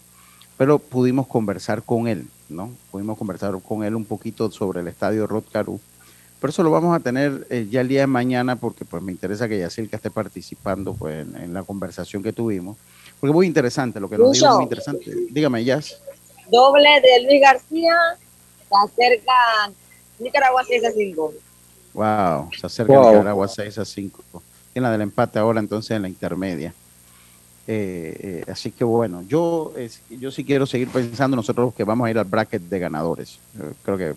Speaker 5: pero pudimos conversar con él, ¿no? Pudimos conversar con él un poquito sobre el estadio Rod. Pero eso lo vamos a tener eh, ya el día de mañana porque pues me interesa que Yacirca esté participando pues, en, la conversación que tuvimos. Porque es muy interesante, lo que nos dijo muy interesante. Dígame, Yas.
Speaker 7: Doble de Luis García se acerca Nicaragua 6 a 5.
Speaker 5: Wow, se acerca Nicaragua 6 a 5. En la del empate ahora entonces en la intermedia. Eh, eh, así que bueno, yo, yo sí quiero seguir pensando nosotros que vamos a ir al bracket de ganadores. creo que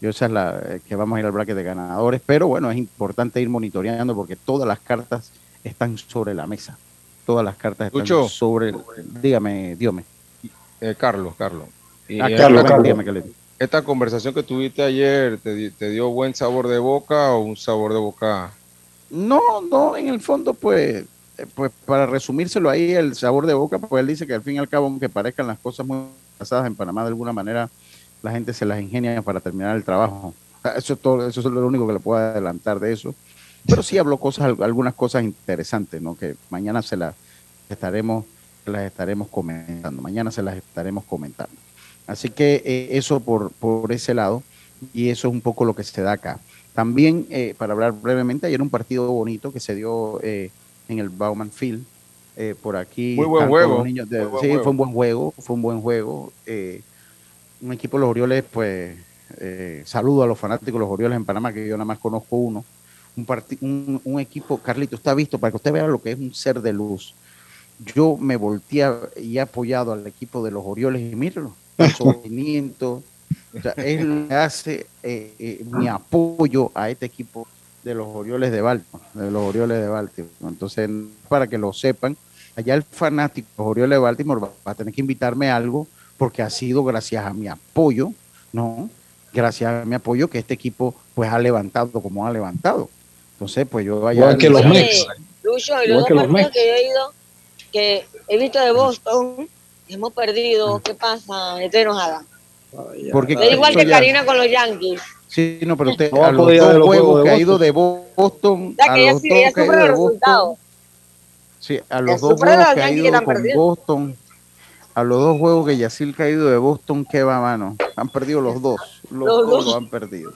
Speaker 5: Yo esa es la eh, que vamos a ir al bracket de ganadores, pero bueno, es importante ir monitoreando porque todas las cartas están sobre la mesa. Todas las cartas están sobre. Dígame, dígame.
Speaker 8: Eh, Carlos, Carlos. Ah, Carlos, esta conversación que tuviste ayer, ¿te, ¿te, dio buen sabor de boca o un sabor de boca?
Speaker 5: No, no, en el fondo, pues, eh, pues para resumírselo ahí, el sabor de boca, pues él dice que al fin y al cabo, aunque parezcan las cosas muy pasadas en Panamá, de alguna manera la gente se las ingenia para terminar el trabajo. Eso es, todo, eso es lo único que le puedo adelantar de eso. Pero sí habló cosas, algunas cosas interesantes, ¿no? Que mañana se las estaremos, las estaremos comentando. Mañana se las estaremos comentando. Así que eh, eso por, por ese lado, y eso es un poco lo que se da acá. También, eh, para hablar brevemente, ayer un partido bonito que se dio eh, en el Bauman Field, por aquí.
Speaker 8: Muy buen juego.
Speaker 5: sí, fue un buen juego, fue un buen juego. Un equipo de los Orioles, pues, saludo a los fanáticos de los Orioles en Panamá, que yo nada más conozco uno. Un, un, un equipo, Carlito, está visto para que usted vea lo que es un ser de luz. Yo me volteé y he apoyado al equipo de los Orioles y míralo sostenimiento. O sea, él hace eh, eh, mi apoyo a este equipo de los Orioles de Baltimore, de los Orioles de Baltimore. Entonces, para que lo sepan, allá el fanático de los Orioles de Baltimore va, a tener que invitarme a algo porque ha sido gracias a mi apoyo, ¿no? Gracias a mi apoyo que este equipo pues ha levantado como ha levantado. Entonces, pues yo vaya...
Speaker 7: Igual que los Mex. Lucho, y los dos partidos que he ido, que he visto de Boston, hemos perdido, ¿qué pasa? Estoy enojada. Porque es igual que Karina con los Yankees.
Speaker 5: Sí, no, pero usted, a los dos juegos que ha ido de Boston, a los dos que ha ido de Boston, sí, a los dos juegos que ha ido con Boston, a los dos juegos que Yacil ha ido de Boston, ¿qué va, mano? Han perdido los dos, los, dos lo han perdido.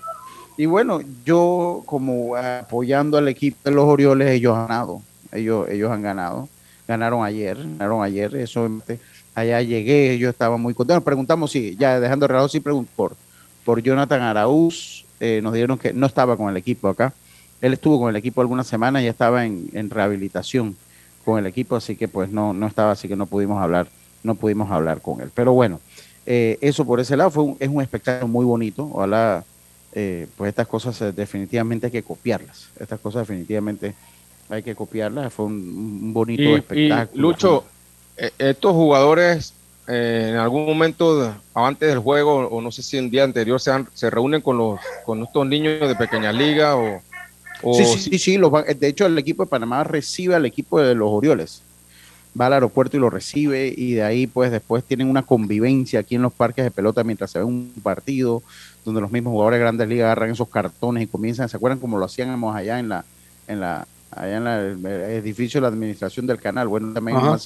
Speaker 5: Y bueno, yo como apoyando al equipo de los Orioles, ellos han ganado, ellos, ellos han ganado, ganaron ayer, ganaron ayer, eso allá llegué, yo estaba muy contento. Preguntamos, sí, ya dejando de sí, por, por Jonathan Araúz, eh, nos dijeron que no estaba con el equipo acá. Él estuvo con el equipo algunas semanas y ya estaba en, rehabilitación con el equipo, así que pues no, no estaba, así que no pudimos hablar, no pudimos hablar con él. Pero bueno, eh, eso por ese lado fue es un espectáculo muy bonito. Ojalá, eh, pues estas cosas definitivamente hay que copiarlas. Estas cosas definitivamente hay que copiarlas. Fue un, bonito espectáculo.
Speaker 8: Lucho, eh, estos jugadores eh, en algún momento antes del juego o no sé si el día anterior se, se reúnen con los con estos niños de pequeña liga o,
Speaker 5: sí sí sí, de hecho el equipo de Panamá recibe al equipo de los Orioles va al aeropuerto y lo recibe y de ahí pues después tienen una convivencia aquí en los parques de pelota mientras se ve un partido donde los mismos jugadores de grandes ligas agarran esos cartones y comienzan, ¿se acuerdan como lo hacíamos allá en la en la allá en el edificio de la administración del canal? Bueno, también más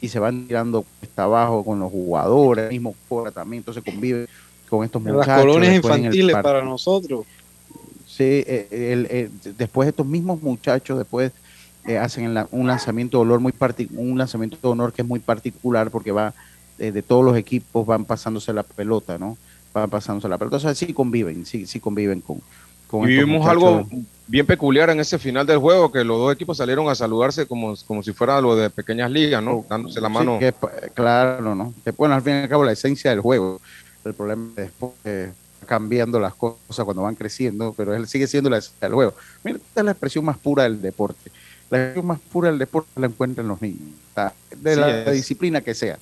Speaker 5: y se van tirando está abajo con los jugadores, mismo Cora también, entonces convive con estos muchachos.
Speaker 4: Las colonias infantiles para nosotros.
Speaker 5: Sí, eh, el, eh, después estos mismos muchachos después eh, hacen un lanzamiento de honor muy un lanzamiento de honor que es muy particular porque va de todos los equipos van pasándose la pelota, ¿no? Van pasándose la pelota, o sea, sí conviven, sí, sí conviven con,
Speaker 8: y vimos algo bien peculiar en ese final del juego, que los dos equipos salieron a saludarse como, como si fuera lo de pequeñas ligas, ¿no? Dándose la mano.
Speaker 5: claro, ¿no? Que bueno, al fin y al cabo la esencia del juego. El problema es después cambiando las cosas cuando van creciendo, pero él sigue siendo la esencia del juego. Mira, esta es la expresión más pura del deporte. La expresión más pura del deporte la encuentran los niños, de la, disciplina que sea.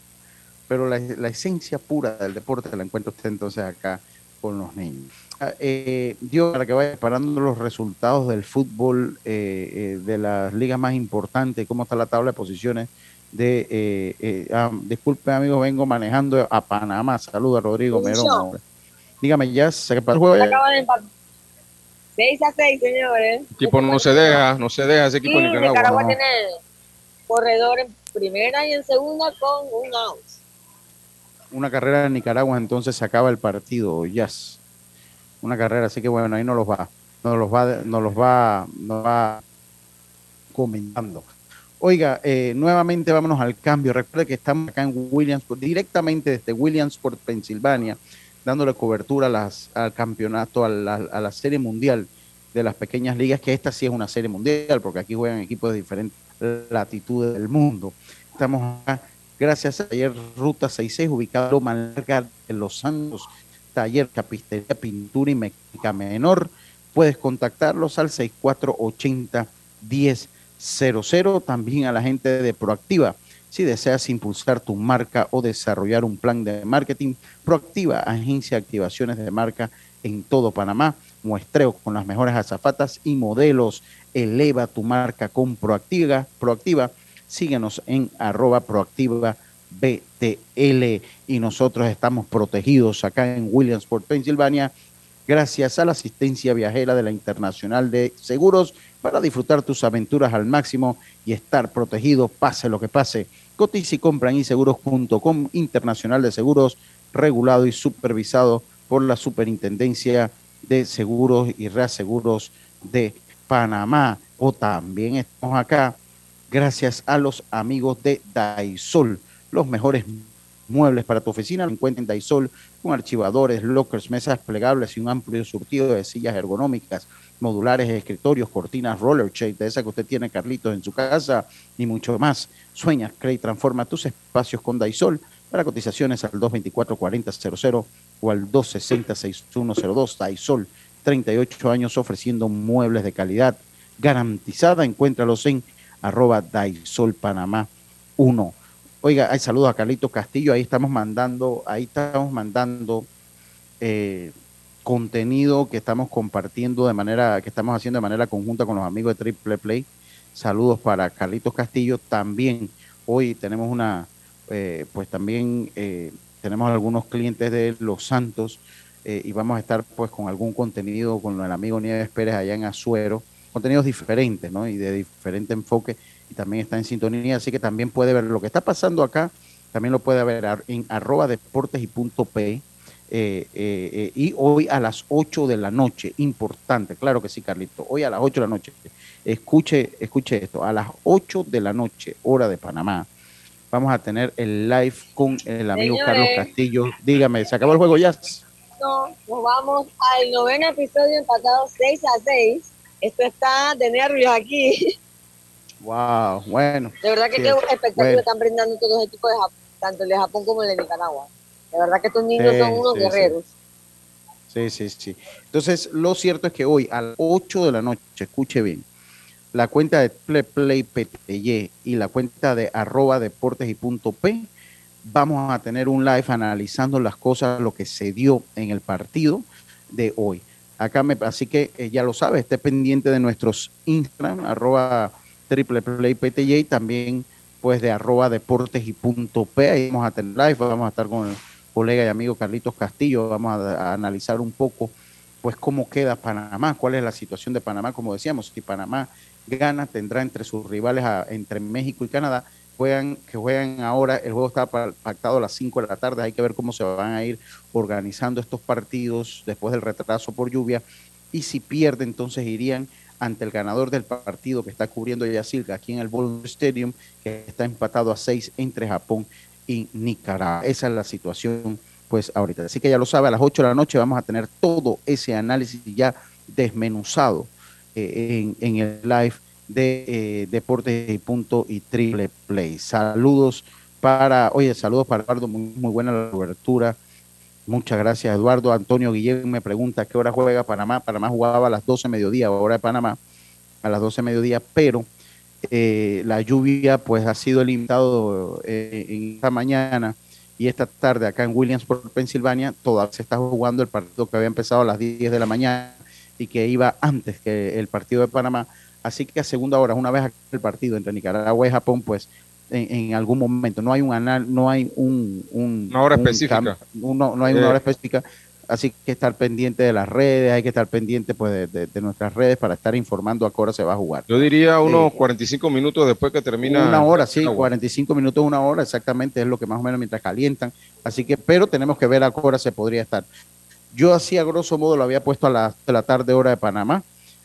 Speaker 5: Pero la, la esencia pura del deporte la encuentra usted entonces acá con los niños. Ah, eh, Dios, para que vaya parando los resultados del fútbol eh, eh, de las ligas más importantes, cómo está la tabla de posiciones de, eh, ah, disculpe amigos, vengo manejando a Panamá, saluda Rodrigo Merón. Dígame, ya se para el juego.
Speaker 7: 6 a 6, señores.
Speaker 8: El equipo no se deja, no se deja ese equipo
Speaker 7: sí, Nicaragua. Nicaragua tiene corredor en primera y en segunda con un out.
Speaker 5: Una carrera en Nicaragua, entonces se acaba el partido, Jazz una carrera, así que bueno, ahí no los va, no los va, no los va, no va comentando. Oiga, eh, nuevamente vámonos al cambio. Recuerde que estamos acá en Williamsport, directamente desde Williamsport, Pensilvania, dándole cobertura a las, al campeonato, a la, a la serie mundial de las pequeñas ligas, que esta sí es una serie mundial, porque aquí juegan equipos de diferentes latitudes del mundo. Estamos acá, gracias a ayer Ruta 66, ubicado en Los Santos, taller, capistería, pintura y mecánica menor. Puedes contactarlos al 6480 1000, también a la gente de Proactiva. Si deseas impulsar tu marca o desarrollar un plan de marketing, Proactiva, agencia de activaciones de marca en todo Panamá, muestreo con las mejores azafatas y modelos. Eleva tu marca con Proactiva. Proactiva. Síguenos en arroba proactiva BTL y nosotros estamos protegidos acá en Williamsport, Pensilvania, gracias a la asistencia viajera de la Internacional de Seguros para disfrutar tus aventuras al máximo y estar protegido pase lo que pase. Cotiza y compra en inseguros.com Internacional de Seguros, regulado y supervisado por la Superintendencia de Seguros y Reaseguros de Panamá. O también estamos acá gracias a los amigos de Daisol, los mejores muebles para tu oficina. Lo en Daisol con archivadores, lockers, mesas plegables y un amplio surtido de sillas ergonómicas, modulares, escritorios, cortinas, roller shade, de esa que usted tiene, Carlitos, en su casa y mucho más. Sueña, crea y transforma tus espacios con Daisol. Para cotizaciones al 224-4000 o al 260-6102. Daisol, 38 años ofreciendo muebles de calidad garantizada. Encuéntralos en arroba Daisol Panamá 1. Oiga, hay saludos a Carlito Castillo, ahí estamos mandando, ahí estamos mandando eh, contenido que estamos compartiendo de manera, que estamos haciendo de manera conjunta con los amigos de Triple Play. Saludos para Carlitos Castillo. También hoy tenemos una, eh, pues también eh, tenemos algunos clientes de Los Santos y vamos a estar pues con algún contenido con el amigo Nieves Pérez allá en Azuero, contenidos diferentes, ¿no? Y de diferente enfoque y también está en sintonía, así que también puede ver lo que está pasando acá, también lo puede ver en arroba deportes y punto P. Eh, eh, eh, y hoy a las 8 de la noche, importante, claro que sí, Carlito, hoy a las 8 de la noche, escuche, escuche esto, a las 8 de la noche, hora de Panamá, vamos a tener el live con el amigo Carlos Castillo. Dígame, ¿se acabó el juego ya?
Speaker 7: No, nos vamos al noveno episodio empatado 6 a 6. Esto está de nervios aquí.
Speaker 5: Wow, bueno.
Speaker 7: De verdad que qué espectáculo están brindando todos los equipos de Japón, tanto el de Japón como el de Nicaragua. De verdad que estos niños son unos guerreros.
Speaker 5: Sí. sí, sí, Entonces, lo cierto es que hoy a las 8 de la noche, escuche bien, la cuenta de Play, y la cuenta de arroba deportes y punto P, vamos a tener un live analizando las cosas, lo que se dio en el partido de hoy. Acá me, así que eh, ya lo sabe, esté pendiente de nuestros Instagram, arroba Triple Play PTJ, también pues de arroba deportes y punto P, ahí vamos a tener live, vamos a estar con el colega y amigo Carlitos Castillo, vamos a, analizar un poco pues cómo queda Panamá, cuál es la situación de Panamá, como decíamos, si Panamá gana, tendrá entre sus rivales, entre México y Canadá, juegan, que juegan ahora, el juego está pactado a las 5 de la tarde, hay que ver cómo se van a ir organizando estos partidos después del retraso por lluvia, y si pierde entonces irían ante el ganador del partido que está cubriendo Yasilga aquí en el Ball Stadium, que está empatado a seis entre Japón y Nicaragua. Esa es la situación, pues ahorita. Así que ya lo sabe, a las 8 de la noche vamos a tener todo ese análisis ya desmenuzado eh, en, el live de eh, Deportes y Punto y Triple Play. Saludos para, oye, saludos para Eduardo, muy, muy buena la cobertura Muchas gracias, Eduardo. Antonio Guillén me pregunta qué hora juega Panamá. Panamá jugaba a las 12 mediodía, hora de Panamá, a las 12 mediodía, pero eh, la lluvia pues ha sido limitado eh, en esta mañana y esta tarde acá en Williamsport, Pensilvania, todavía se está jugando el partido que había empezado a las 10 de la mañana y que iba antes que el partido de Panamá. Así que a segunda hora, una vez el partido entre Nicaragua y Japón, pues en, algún momento. No hay un anal, no hay un,
Speaker 8: una hora específica.
Speaker 5: no hay una hora eh. específica. Así que estar pendiente de las redes, hay que estar pendiente pues de, nuestras redes para estar informando a qué hora se va a jugar.
Speaker 8: Yo diría unos 45 eh, minutos después que termina.
Speaker 5: Una hora, sí, 45 minutos, una hora, exactamente, es lo que más o menos mientras calientan. Así que, pero tenemos que ver a qué hora se podría estar. Yo así a grosso modo lo había puesto a las de la tarde hora de Panamá.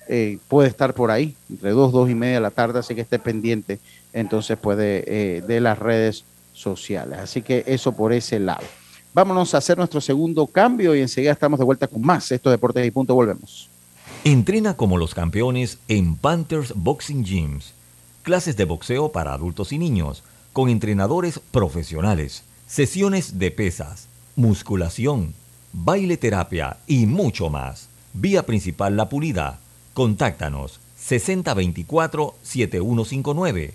Speaker 5: Eh, puede estar por ahí, entre dos, dos y media de la tarde, así que esté pendiente entonces puede eh, de las redes sociales. Así que eso por ese lado. Vámonos a hacer nuestro segundo cambio y enseguida estamos de vuelta con más. Esto Deportes y Punto, volvemos.
Speaker 2: Entrena como los campeones en Panthers Boxing Gyms. Clases de boxeo para adultos y niños, con entrenadores profesionales, sesiones de pesas, musculación, baile terapia y mucho más. Vía principal La Pulida. Contáctanos 6024-7159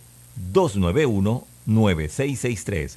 Speaker 2: 291-9663.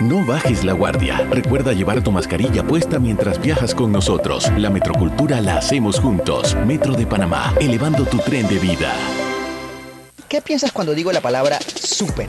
Speaker 14: No bajes la guardia. Recuerda llevar tu mascarilla puesta mientras viajas con nosotros. La metrocultura la hacemos juntos. Metro de Panamá, elevando tu tren de vida.
Speaker 10: ¿Qué piensas cuando digo la palabra super?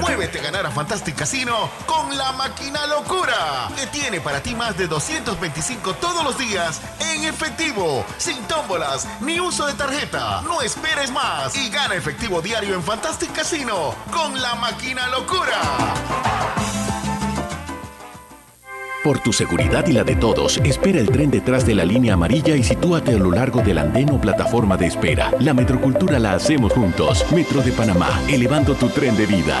Speaker 15: Muévete a ganar a Fantastic Casino con la máquina locura, que tiene para ti más de 225 todos los días en efectivo, sin tómbolas ni uso de tarjeta. No esperes más y gana efectivo diario en Fantastic Casino con la máquina locura.
Speaker 14: Por tu seguridad y la de todos, espera el tren detrás de la línea amarilla y sitúate a lo largo del andén o plataforma de espera. La metrocultura la hacemos juntos. Metro de Panamá, elevando tu tren de vida.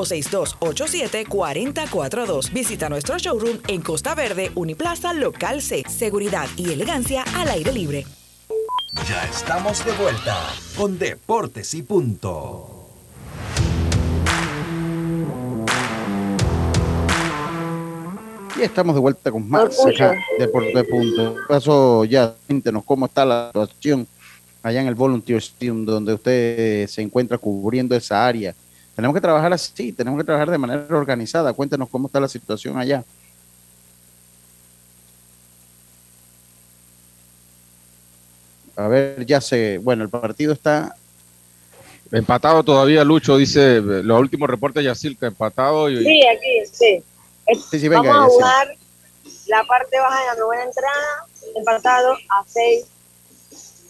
Speaker 12: 6287-4042. Visita nuestro showroom en Costa Verde, Uniplaza, Local C. Seguridad y elegancia al aire libre.
Speaker 24: Ya estamos de vuelta con Deportes y Punto.
Speaker 5: Y estamos de vuelta con más acá, Deportes y Punto. Paso ya, cuéntenos cómo está la situación allá en el Volunteer Stadium, donde usted se encuentra cubriendo esa área tenemos que trabajar así, tenemos que trabajar de manera organizada. Cuéntenos cómo está la situación allá. A ver, ya sé, bueno, el partido está...
Speaker 8: Empatado todavía, Lucho, dice, los últimos reportes ya que empatado. Y...
Speaker 7: Sí, aquí, sí. sí, sí venga, Vamos a jugar la parte baja de la novena entrada, empatado a 6,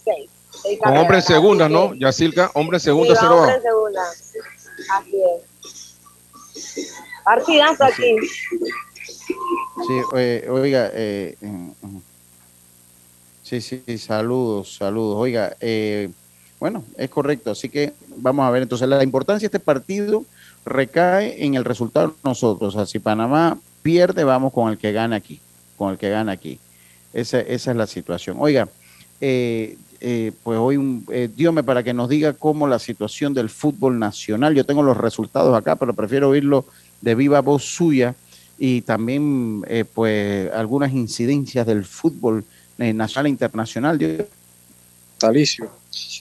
Speaker 7: 6.
Speaker 8: Con hombre en segunda, ¿no? Yacilca, hombre en segunda, sí, cero hombre en segunda.
Speaker 7: Así es. Partidazo aquí.
Speaker 5: Sí, oiga, eh, mm, sí, sí, saludos, saludos. Oiga, eh, bueno, es correcto, así que vamos a ver. Entonces, la importancia de este partido recae en el resultado de nosotros. O sea, si Panamá pierde, vamos con el que gana aquí, con el que gana aquí. Esa, esa es la situación. Oiga, eh, eh, pues hoy, un, eh, para que nos diga cómo la situación del fútbol nacional. Yo tengo los resultados acá, pero prefiero oírlo de viva voz suya y también, eh, pues, algunas incidencias del fútbol nacional e internacional.
Speaker 4: natalicio.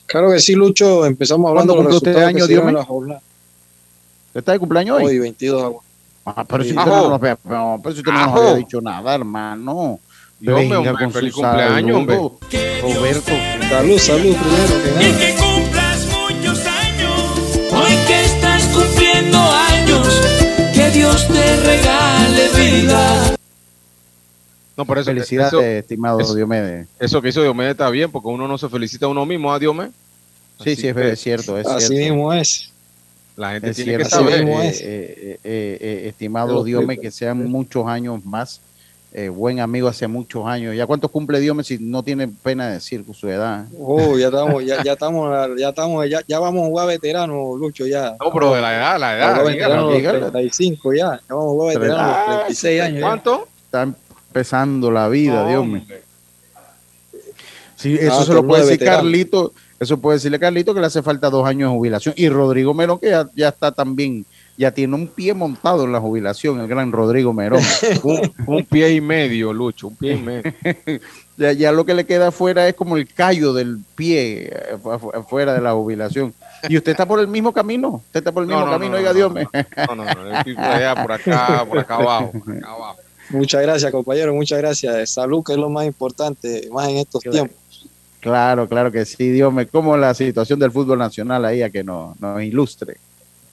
Speaker 4: Claro que sí, Lucho, empezamos hablando
Speaker 5: de los este resultados año, Dios la jornada. ¿Está de cumpleaños hoy?
Speaker 4: Hoy, 22 de agosto.
Speaker 5: Ah, pero si usted no, nos, pero, pero si usted no nos había dicho nada, hermano.
Speaker 8: Yo Venga con feliz cumpleaños, hombre.
Speaker 5: Roberto.
Speaker 4: Salud, salud primero que nada.
Speaker 25: Y que cumplas muchos años. Hoy que estás cumpliendo años. Que Dios te regale vida.
Speaker 8: No, por eso.
Speaker 5: Felicidades, eso, estimado eso, Diomedes.
Speaker 8: Eso que hizo Diomedes está bien, porque uno no se felicita a uno mismo, ¿a Diomedes?
Speaker 5: Sí, sí, es, es, cierto, es
Speaker 4: Así
Speaker 5: cierto.
Speaker 4: mismo es.
Speaker 8: La gente
Speaker 5: es
Speaker 8: tiene
Speaker 5: cierto,
Speaker 8: que saber.
Speaker 5: Eh, eh, eh, eh, estimado Diome, que sean muchos años más. Eh, buen amigo hace muchos años. ¿Ya cuántos cumple Diome si no tiene pena de decir su edad?
Speaker 4: Oh, ya estamos, ya, ya estamos, ya estamos, ya, ya vamos a jugar veterano, Lucho, ya.
Speaker 8: No, pero de la edad, la edad.
Speaker 4: Veterano, 35 ya, ya vamos a jugar veterano, ah, 36 años.
Speaker 8: ¿Cuánto?
Speaker 5: Está empezando la vida, no, Dios mío. Sí, eso ah, se lo puede decir veterano. Carlito, eso puede decirle Carlito que le hace falta dos años de jubilación. Y Rodrigo Merón, que ya, ya está también, ya tiene un pie montado en la jubilación, el gran Rodrigo Merón.
Speaker 8: un, un, pie y medio, Lucho, un pie y medio.
Speaker 5: ya, ya, lo que le queda afuera es como el callo del pie afuera de la jubilación. ¿Y usted está por el mismo camino? ¿Usted está por el mismo no, no, camino?
Speaker 8: No,
Speaker 5: Oiga, Dios me.
Speaker 8: No, no, no, estoy por allá, por acá, por acá abajo, por acá abajo.
Speaker 4: Muchas gracias, compañero, muchas gracias. Salud, que es lo más importante, más en estos
Speaker 5: claro.
Speaker 4: tiempos.
Speaker 5: Claro, claro que sí, Dios me, como la situación del fútbol nacional ahí a que nos, nos ilustre.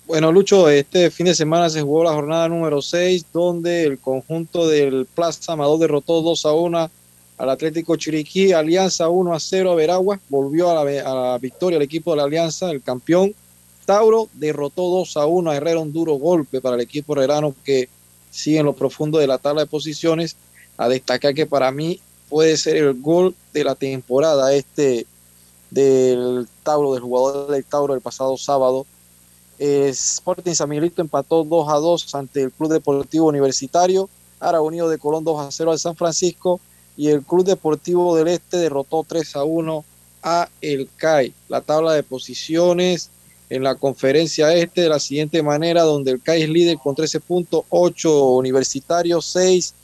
Speaker 4: Bueno, Lucho, este fin de semana se jugó la jornada número 6, donde el conjunto del Plaza Amador derrotó 2 a 1 al Atlético Chiriquí, Alianza 1 a 0 a Veragua, volvió a la, a la victoria el equipo de la Alianza, el campeón. Tauro derrotó 2 a 1 a Herrera, un duro golpe para el equipo herrerano que sigue en lo profundo de la tabla de posiciones. A destacar que para mí puede ser el gol de la temporada este del Tauro, del jugador del Tauro el pasado sábado. Eh, Sporting San Miguelito empató 2 a 2 ante el Club Deportivo Universitario. Ara Unido de Colón 2 a 0 al San Francisco. Y el Club Deportivo del Este derrotó 3 a 1 a el CAI. La tabla de posiciones en la conferencia este de la siguiente manera, donde el CAI es líder con 13 puntos, 8 Universitario, 6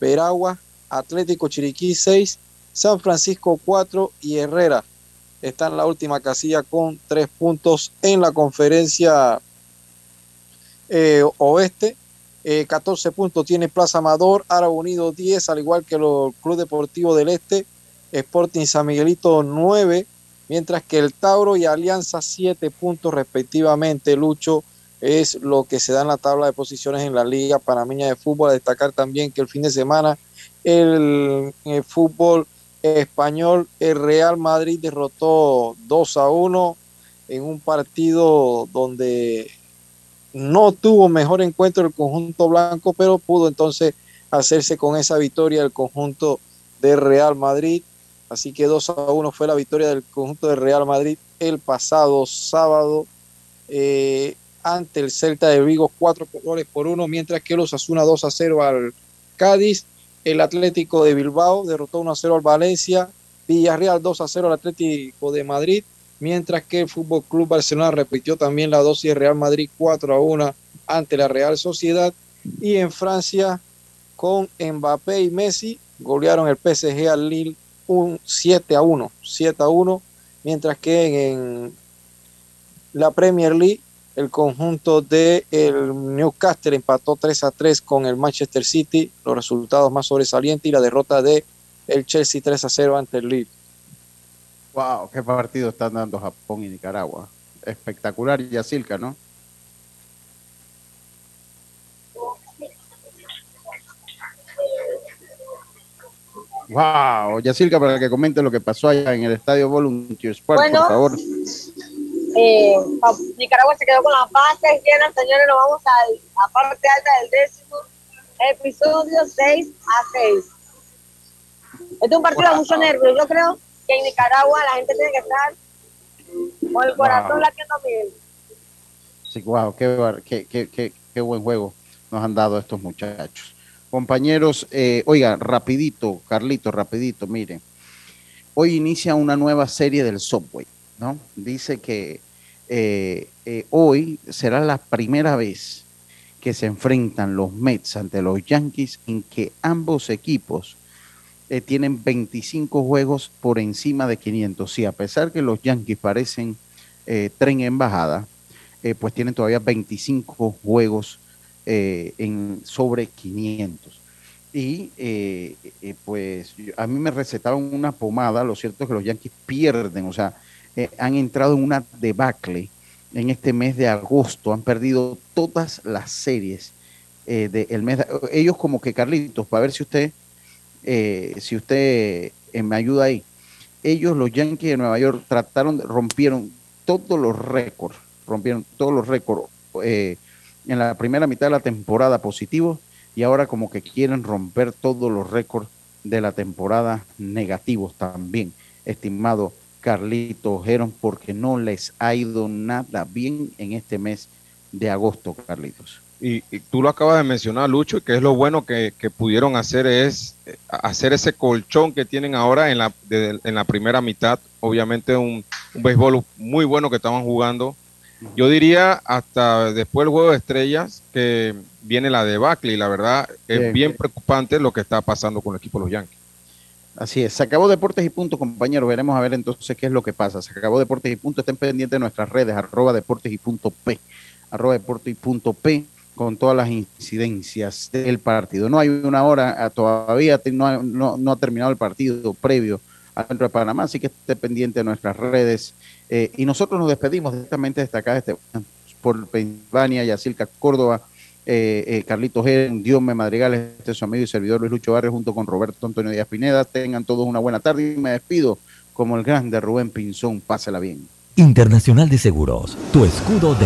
Speaker 4: Veragua, Atlético Chiriquí 6, San Francisco 4 y Herrera está en la última casilla con 3 puntos en la conferencia eh, oeste. Eh, 14 puntos tiene Plaza Amador, Ara Unido 10, al igual que el Club Deportivo del Este, Sporting San Miguelito 9, mientras que el Tauro y Alianza 7 puntos respectivamente. Lucho es lo que se da en la tabla de posiciones en la Liga Panameña de Fútbol. A destacar también que el fin de semana el, el, fútbol español, el Real Madrid derrotó 2 a 1 en un partido donde no tuvo mejor encuentro el conjunto blanco, pero pudo entonces hacerse con esa victoria el conjunto de Real Madrid. Así que 2 a 1 fue la victoria del conjunto de Real Madrid el pasado sábado eh, ante el Celta de Vigo, 4 goles por 1, mientras que los Asuna 2 a 0 al Cádiz el Atlético de Bilbao derrotó 1 a 0 al Valencia, Villarreal 2 a 0 al Atlético de Madrid, mientras que el Fútbol Club Barcelona repitió también la dosis Real Madrid 4 a 1 ante la Real Sociedad. Y en Francia con Mbappé y Messi golearon el PSG al Lille un 7 a 1, 7 a 1, mientras que en la Premier League el conjunto de el Newcastle empató 3 a 3 con el Manchester City, los resultados más sobresalientes y la derrota de el Chelsea 3 a 0 ante el Leeds.
Speaker 5: Wow, qué partido están dando Japón y Nicaragua. Espectacular, Yacilca, ¿no? Wow, Yacilca, para que comente lo que pasó allá en el estadio Volunteer Sport, bueno, por favor.
Speaker 7: Eh, Nicaragua se quedó con la base llena, señores, nos vamos a la parte alta del décimo episodio 6 a 6. Este es un partido de mucho nervio. Yo creo que en Nicaragua la gente tiene que estar con el corazón wow. latiendo bien.
Speaker 5: Sí, wow, qué, qué, qué, qué, qué buen juego nos han dado estos muchachos. Compañeros, eh, oiga, rapidito, Carlito, rapidito, miren. Hoy inicia una nueva serie del Subway. ¿No? Dice que eh, eh, hoy será la primera vez que se enfrentan los Mets ante los Yankees en que ambos equipos eh, tienen 25 juegos por encima de 500. Sí, a pesar que los Yankees parecen tren en bajada, pues tienen todavía 25 juegos sobre 500. Y pues a mí me recetaron una pomada, lo cierto es que los Yankees pierden, o sea, han entrado en una debacle en este mes de agosto, han perdido todas las series del mes. ellos como que, Carlitos, para ver si usted eh, si usted eh, me ayuda ahí, ellos, los Yankees de Nueva York, trataron, rompieron todos los récords, rompieron todos los récords eh, en la primera mitad de la temporada positivos y ahora como que quieren romper todos los récords de la temporada negativos también, estimado Carlito Geron, porque no les ha ido nada bien en este mes de agosto, Carlitos.
Speaker 8: Y, tú lo acabas de mencionar, Lucho, que es lo bueno que, pudieron hacer es eh, hacer ese colchón que tienen ahora en la, en la primera mitad. Obviamente un, un béisbol muy bueno que estaban jugando. Yo diría hasta después del juego de estrellas que viene la debacle y la verdad es bien, preocupante lo que está pasando con el equipo de los Yankees.
Speaker 5: Así es, se acabó Deportes y Punto, compañeros. Veremos a ver entonces qué es lo que pasa. Se acabó Deportes y Punto. Estén pendientes de nuestras redes, arroba Deportes y Punto P, arroba Deportes y Punto P con todas las incidencias del partido. No hay una hora, ah, todavía no, ha terminado el partido previo al centro de Panamá, así que esté pendiente de nuestras redes. Eh, y nosotros nos despedimos directamente acá, este, por Pensilvania, Yacilca Córdoba, eh, eh, Carlitos Diome Madrigal, este es su amigo y servidor Luis Lucho Barrio, junto con Roberto Antonio Díaz Pineda. Tengan todos una buena tarde y me despido como el grande Rubén Pinzón. Pásela bien.
Speaker 2: Internacional de Seguros, tu escudo de